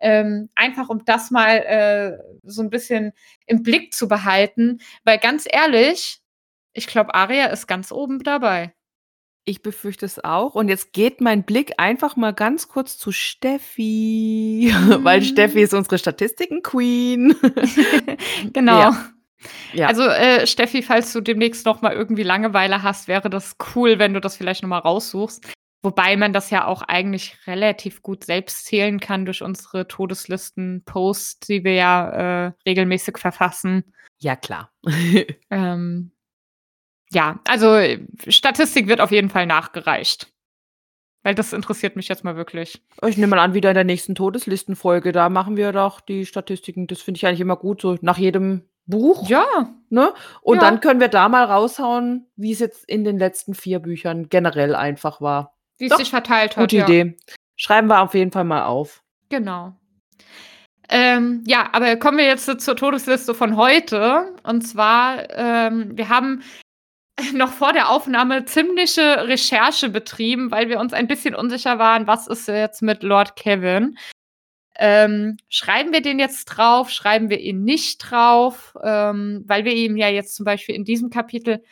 Ähm, einfach um das mal äh, so ein bisschen im Blick zu behalten. Weil ganz ehrlich, ich glaube, Aria ist ganz oben dabei. Ich befürchte es auch. Und jetzt geht mein Blick einfach mal ganz kurz zu Steffi, [LAUGHS] weil Mhm. Steffi ist unsere Statistiken-Queen. [LAUGHS] genau. Ja. Ja. Also äh, Steffi, falls du demnächst noch mal irgendwie Langeweile hast, wäre das cool, wenn du das vielleicht noch mal raussuchst. Wobei man das ja auch eigentlich relativ gut selbst zählen kann durch unsere Todeslisten-Posts, die wir ja äh, regelmäßig verfassen. ja, klar. [LAUGHS] Ähm, ja, also Statistik wird auf jeden Fall nachgereicht. Weil das interessiert mich jetzt mal wirklich. Ich nehme mal an, wieder in der nächsten Todeslistenfolge, da machen wir doch die Statistiken. Das finde ich eigentlich immer gut, so nach jedem Buch. Ja, Ne? Und Ja. dann können wir da mal raushauen, wie es jetzt in den letzten vier Büchern generell einfach war. wie es sich verteilt hat. Gute ja. Idee. Schreiben wir auf jeden Fall mal auf. Genau. Ähm, ja, aber kommen wir jetzt zur Todesliste von heute. Und zwar, ähm, wir haben [LAUGHS] noch vor der Aufnahme ziemliche Recherche betrieben, weil wir uns ein bisschen unsicher waren, was ist jetzt mit Lord Kevin. Ähm, schreiben wir den jetzt drauf, schreiben wir ihn nicht drauf, ähm, weil wir ihn ja jetzt zum Beispiel in diesem Kapitel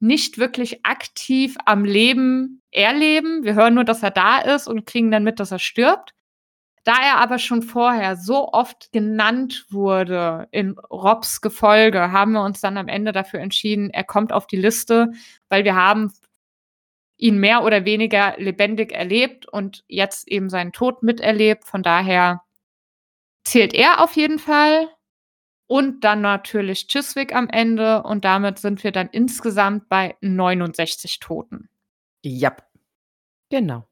nicht wirklich aktiv am Leben erleben. Wir hören nur, dass er da ist und kriegen dann mit, dass er stirbt. Da er aber schon vorher so oft genannt wurde in Robs Gefolge, haben wir uns dann am Ende dafür entschieden, er kommt auf die Liste, weil wir haben ihn mehr oder weniger lebendig erlebt und jetzt eben seinen Tod miterlebt. Von daher zählt er auf jeden Fall. Und dann natürlich Chiswick am Ende. Und damit sind wir dann insgesamt bei 69 Toten. Ja. Genau.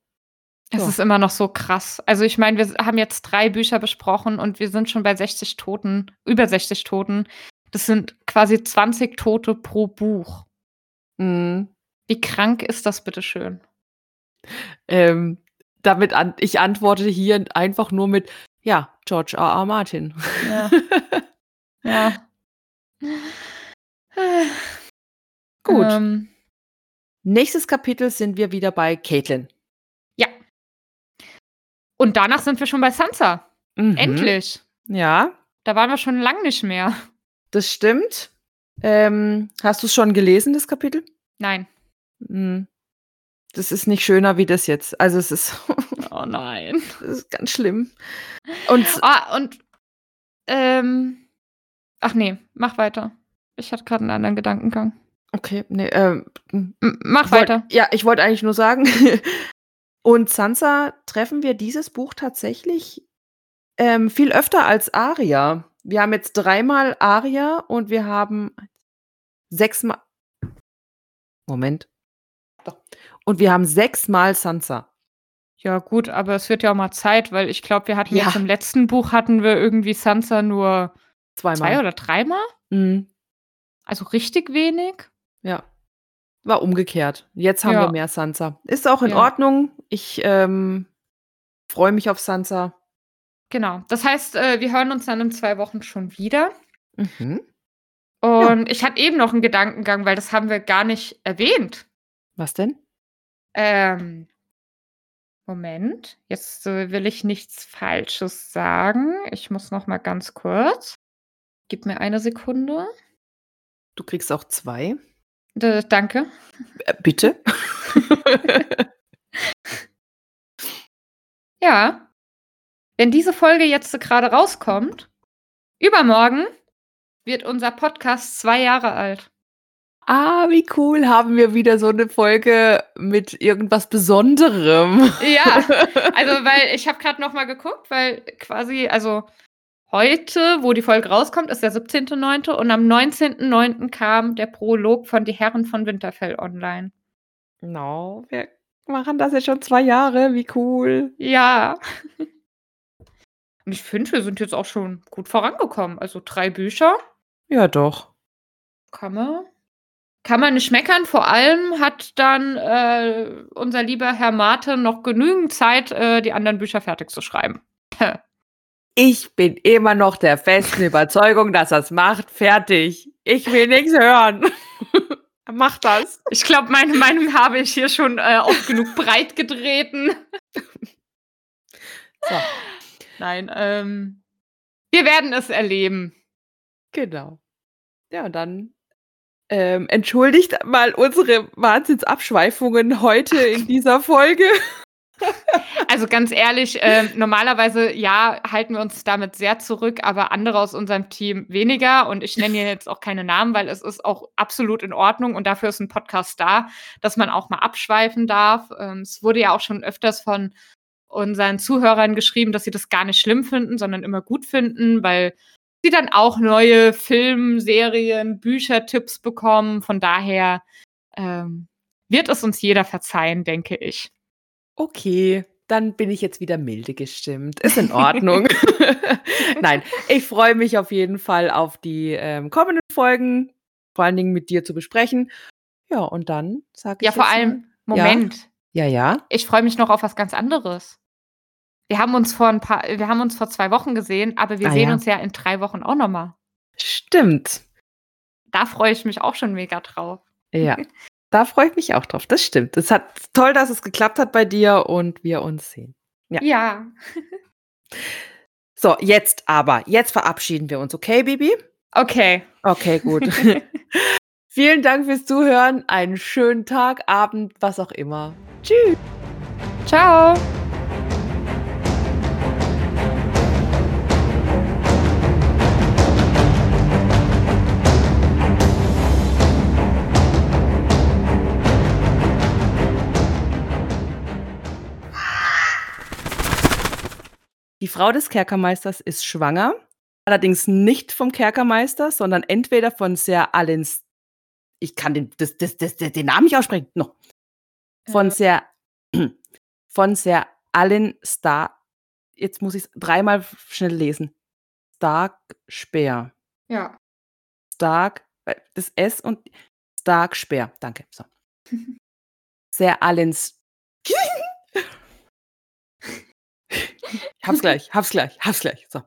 Es So. ist immer noch so krass. Also ich meine, wir haben jetzt drei Bücher besprochen und wir sind schon bei 60 Toten, über 60 Toten. Das sind quasi 20 Tote pro Buch. Mhm. Wie krank ist das bitte schön? Ähm, damit an, ich antworte hier einfach nur mit, ja, George R. R. Martin. Ja. [LAUGHS] ja. Gut. Ähm, Nächstes Kapitel sind wir wieder bei Caitlin. Und danach sind wir schon bei Sansa. Mhm. Endlich. Ja, Da waren wir schon lang nicht mehr. das stimmt. Ähm, hast du es schon gelesen, das Kapitel? Nein. Mhm. Das ist nicht schöner wie das jetzt. Also es ist, [LAUGHS] Oh nein. das ist ganz schlimm. Und Ah, und ähm, ach nee, mach weiter. Ich hatte gerade einen anderen Gedankengang. okay, nee, ähm, mach ich wollt- weiter. Ja, ich wollte eigentlich nur sagen. [LAUGHS] Und Sansa treffen wir dieses Buch tatsächlich ähm, viel öfter als Aria. Wir haben jetzt dreimal Aria und wir haben sechsmal. Moment. Doch. Und wir haben sechsmal Sansa. Ja, gut, aber es wird ja auch mal Zeit, weil ich glaube, wir hatten Ja. jetzt im letzten Buch hatten wir irgendwie Sansa nur Zweimal. zwei oder dreimal. Mhm. Also richtig wenig. Ja. War umgekehrt. Jetzt haben Ja. wir mehr Sansa. Ist auch in Ja. Ordnung. Ich ähm, freue mich auf Sansa. Genau. Das heißt, äh, wir hören uns dann in zwei Wochen schon wieder. Mhm. Und ich hatte eben noch einen Gedankengang, weil das haben wir gar nicht erwähnt. Was denn? Ähm, Moment, jetzt äh, will ich nichts Falsches sagen. Ich muss noch mal ganz kurz. Gib mir eine Sekunde. Du kriegst auch zwei. D danke. Äh, bitte? [LAUGHS] Ja. Wenn diese Folge jetzt gerade rauskommt, übermorgen wird unser Podcast zwei Jahre alt. Ah, wie cool. Haben wir wieder so eine Folge mit irgendwas Besonderem. Ja, [LAUGHS] also weil ich habe gerade noch mal geguckt, weil quasi, also heute, wo die Folge rauskommt, ist der 17.9. und am 19.9. kam der Prolog von Die Herren von Winterfell online. Genau, wir machen das jetzt schon zwei Jahre. Wie cool. Ja. [LAUGHS] Und ich finde, wir sind jetzt auch schon gut vorangekommen. Also drei Bücher. Ja, doch. Kann man, kann man nicht meckern. Vor allem hat dann äh, unser lieber Herr Martin noch genügend Zeit, äh, die anderen Bücher fertig zu schreiben. [LAUGHS] Ich bin immer noch der festen Überzeugung, dass er es macht. Fertig. Ich will nichts hören. [LAUGHS] Mach das. Ich glaube, meine Meinung habe ich hier schon äh, oft genug breit getreten. So. Nein, ähm, wir werden es erleben. Genau. Ja, und dann ähm, entschuldigt mal unsere Wahnsinnsabschweifungen heute in [LAUGHS] dieser Folge. Also ganz ehrlich, äh, normalerweise ja, halten wir uns damit sehr zurück, aber andere aus unserem Team weniger. Und ich nenne jetzt auch keine Namen, weil es ist auch absolut in Ordnung und dafür ist ein Podcast da, dass man auch mal abschweifen darf. Ähm, es wurde ja auch schon öfters von unseren Zuhörern geschrieben, dass sie das gar nicht schlimm finden, sondern immer gut finden, weil sie dann auch neue Film, Serien, Büchertipps bekommen. Von daher ähm, wird es uns jeder verzeihen, denke ich. Okay, dann bin ich jetzt wieder milde gestimmt. Ist in Ordnung. [LAUGHS] Nein, ich freue mich auf jeden Fall auf die ähm, kommenden Folgen, vor allen Dingen mit dir zu besprechen. Ja, und dann sage ich. Ja, vor allem, mal- Moment. Ja, ja. Ich freue mich noch auf was ganz anderes. Wir haben uns vor ein paar, wir haben uns vor zwei Wochen gesehen, aber wir Ah, sehen ja. uns ja in drei Wochen auch nochmal. Stimmt. Da freue ich mich auch schon mega drauf. Ja. [LAUGHS] Da freue ich mich auch drauf. Das stimmt. Es hat toll, dass es geklappt hat bei dir und wir uns sehen. Ja. Ja. [LAUGHS] So, jetzt aber. Jetzt verabschieden wir uns, okay, Bibi? Okay. Okay, gut. [LAUGHS] [LAUGHS] Vielen Dank fürs Zuhören. Einen schönen Tag, Abend, was auch immer. Tschüss. Ciao. Die Frau des Kerkermeisters ist schwanger, allerdings nicht vom Kerkermeister, sondern entweder von Sir Alins. Ich kann den, das, das, das, den Namen nicht aussprechen. No. [CLEARS THROAT] Von. Sir, von Sir Allen Star. Jetzt muss ich es dreimal schnell lesen. Stark Speer. Ja. Stark, äh, das S und Stark Speer. Danke. So. [LAUGHS] Sir Allens. [LAUGHS] [LAUGHS] hab's [LAUGHS] gleich, hab's gleich, hab's gleich. So.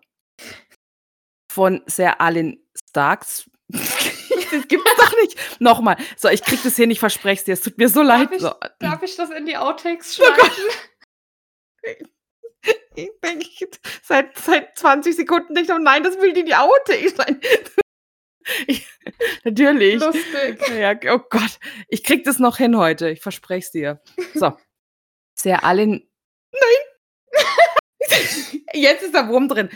Von Sir Allen Starks. [LAUGHS] das gibt's doch nicht. Nochmal. So, ich krieg das hin, ich verspreche dir. Es tut mir so leid. ich- so. Darf ich das in die Outtakes Oh schreiben? [LAUGHS] Ich denke seit, seit 20 Sekunden nicht, oh nein, das will die die Outtakes sein. Ich, natürlich. Lustig. Ja, oh Gott, ich krieg das noch hin heute. Ich verspreche es dir. So. Sehr allen. Nein! [LAUGHS] Jetzt ist der Wurm drin.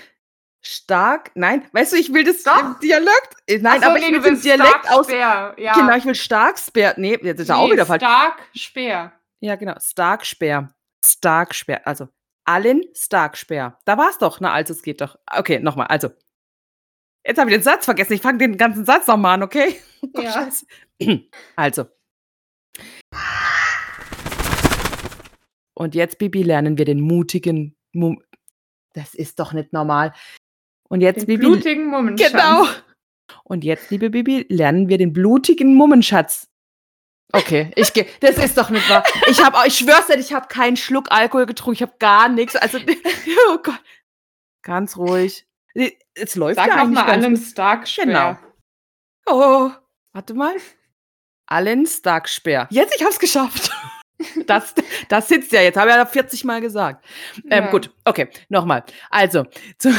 Stark, nein, weißt du, ich will das Doch. im Dialekt. äh, Nein, so, aber nee, ich will den Dialekt aus. Ja. Genau, ich will stark Speer. Nee, jetzt ist er auch Nee, wieder falsch. Stark Speer. Ja, genau. Stark Speer. Stark Speer. Also, allen Stark Speer. Da war's doch. Na, also, es geht doch. Okay, nochmal. Also. Jetzt habe ich den Satz vergessen. Ich fange den ganzen Satz nochmal an, okay? Oh Ja. [CLEARS THROAT] Also. Und jetzt, Bibi, lernen wir den mutigen. Das ist doch nicht normal. Und jetzt, Den Bibi. blutigen Mummenschanz. Genau. Und jetzt, liebe Bibi, lernen wir den blutigen Mummenschatz. Okay, ich gehe. Das ist doch nicht wahr. Ich habe, ich schwör's dir, ich habe keinen Schluck Alkohol getrunken. Ich habe gar nichts. Also, [LAUGHS] oh Gott. Ganz ruhig. Es läuft Sag ja eigentlich mal allen. Stark Speer. Genau. Oh, warte mal. Allen Starkspeer. Jetzt, ich hab's geschafft. [LAUGHS] Das, das sitzt ja jetzt, habe ich ja 40 Mal gesagt. Ähm, Ja. Gut, okay, nochmal. Also, zu,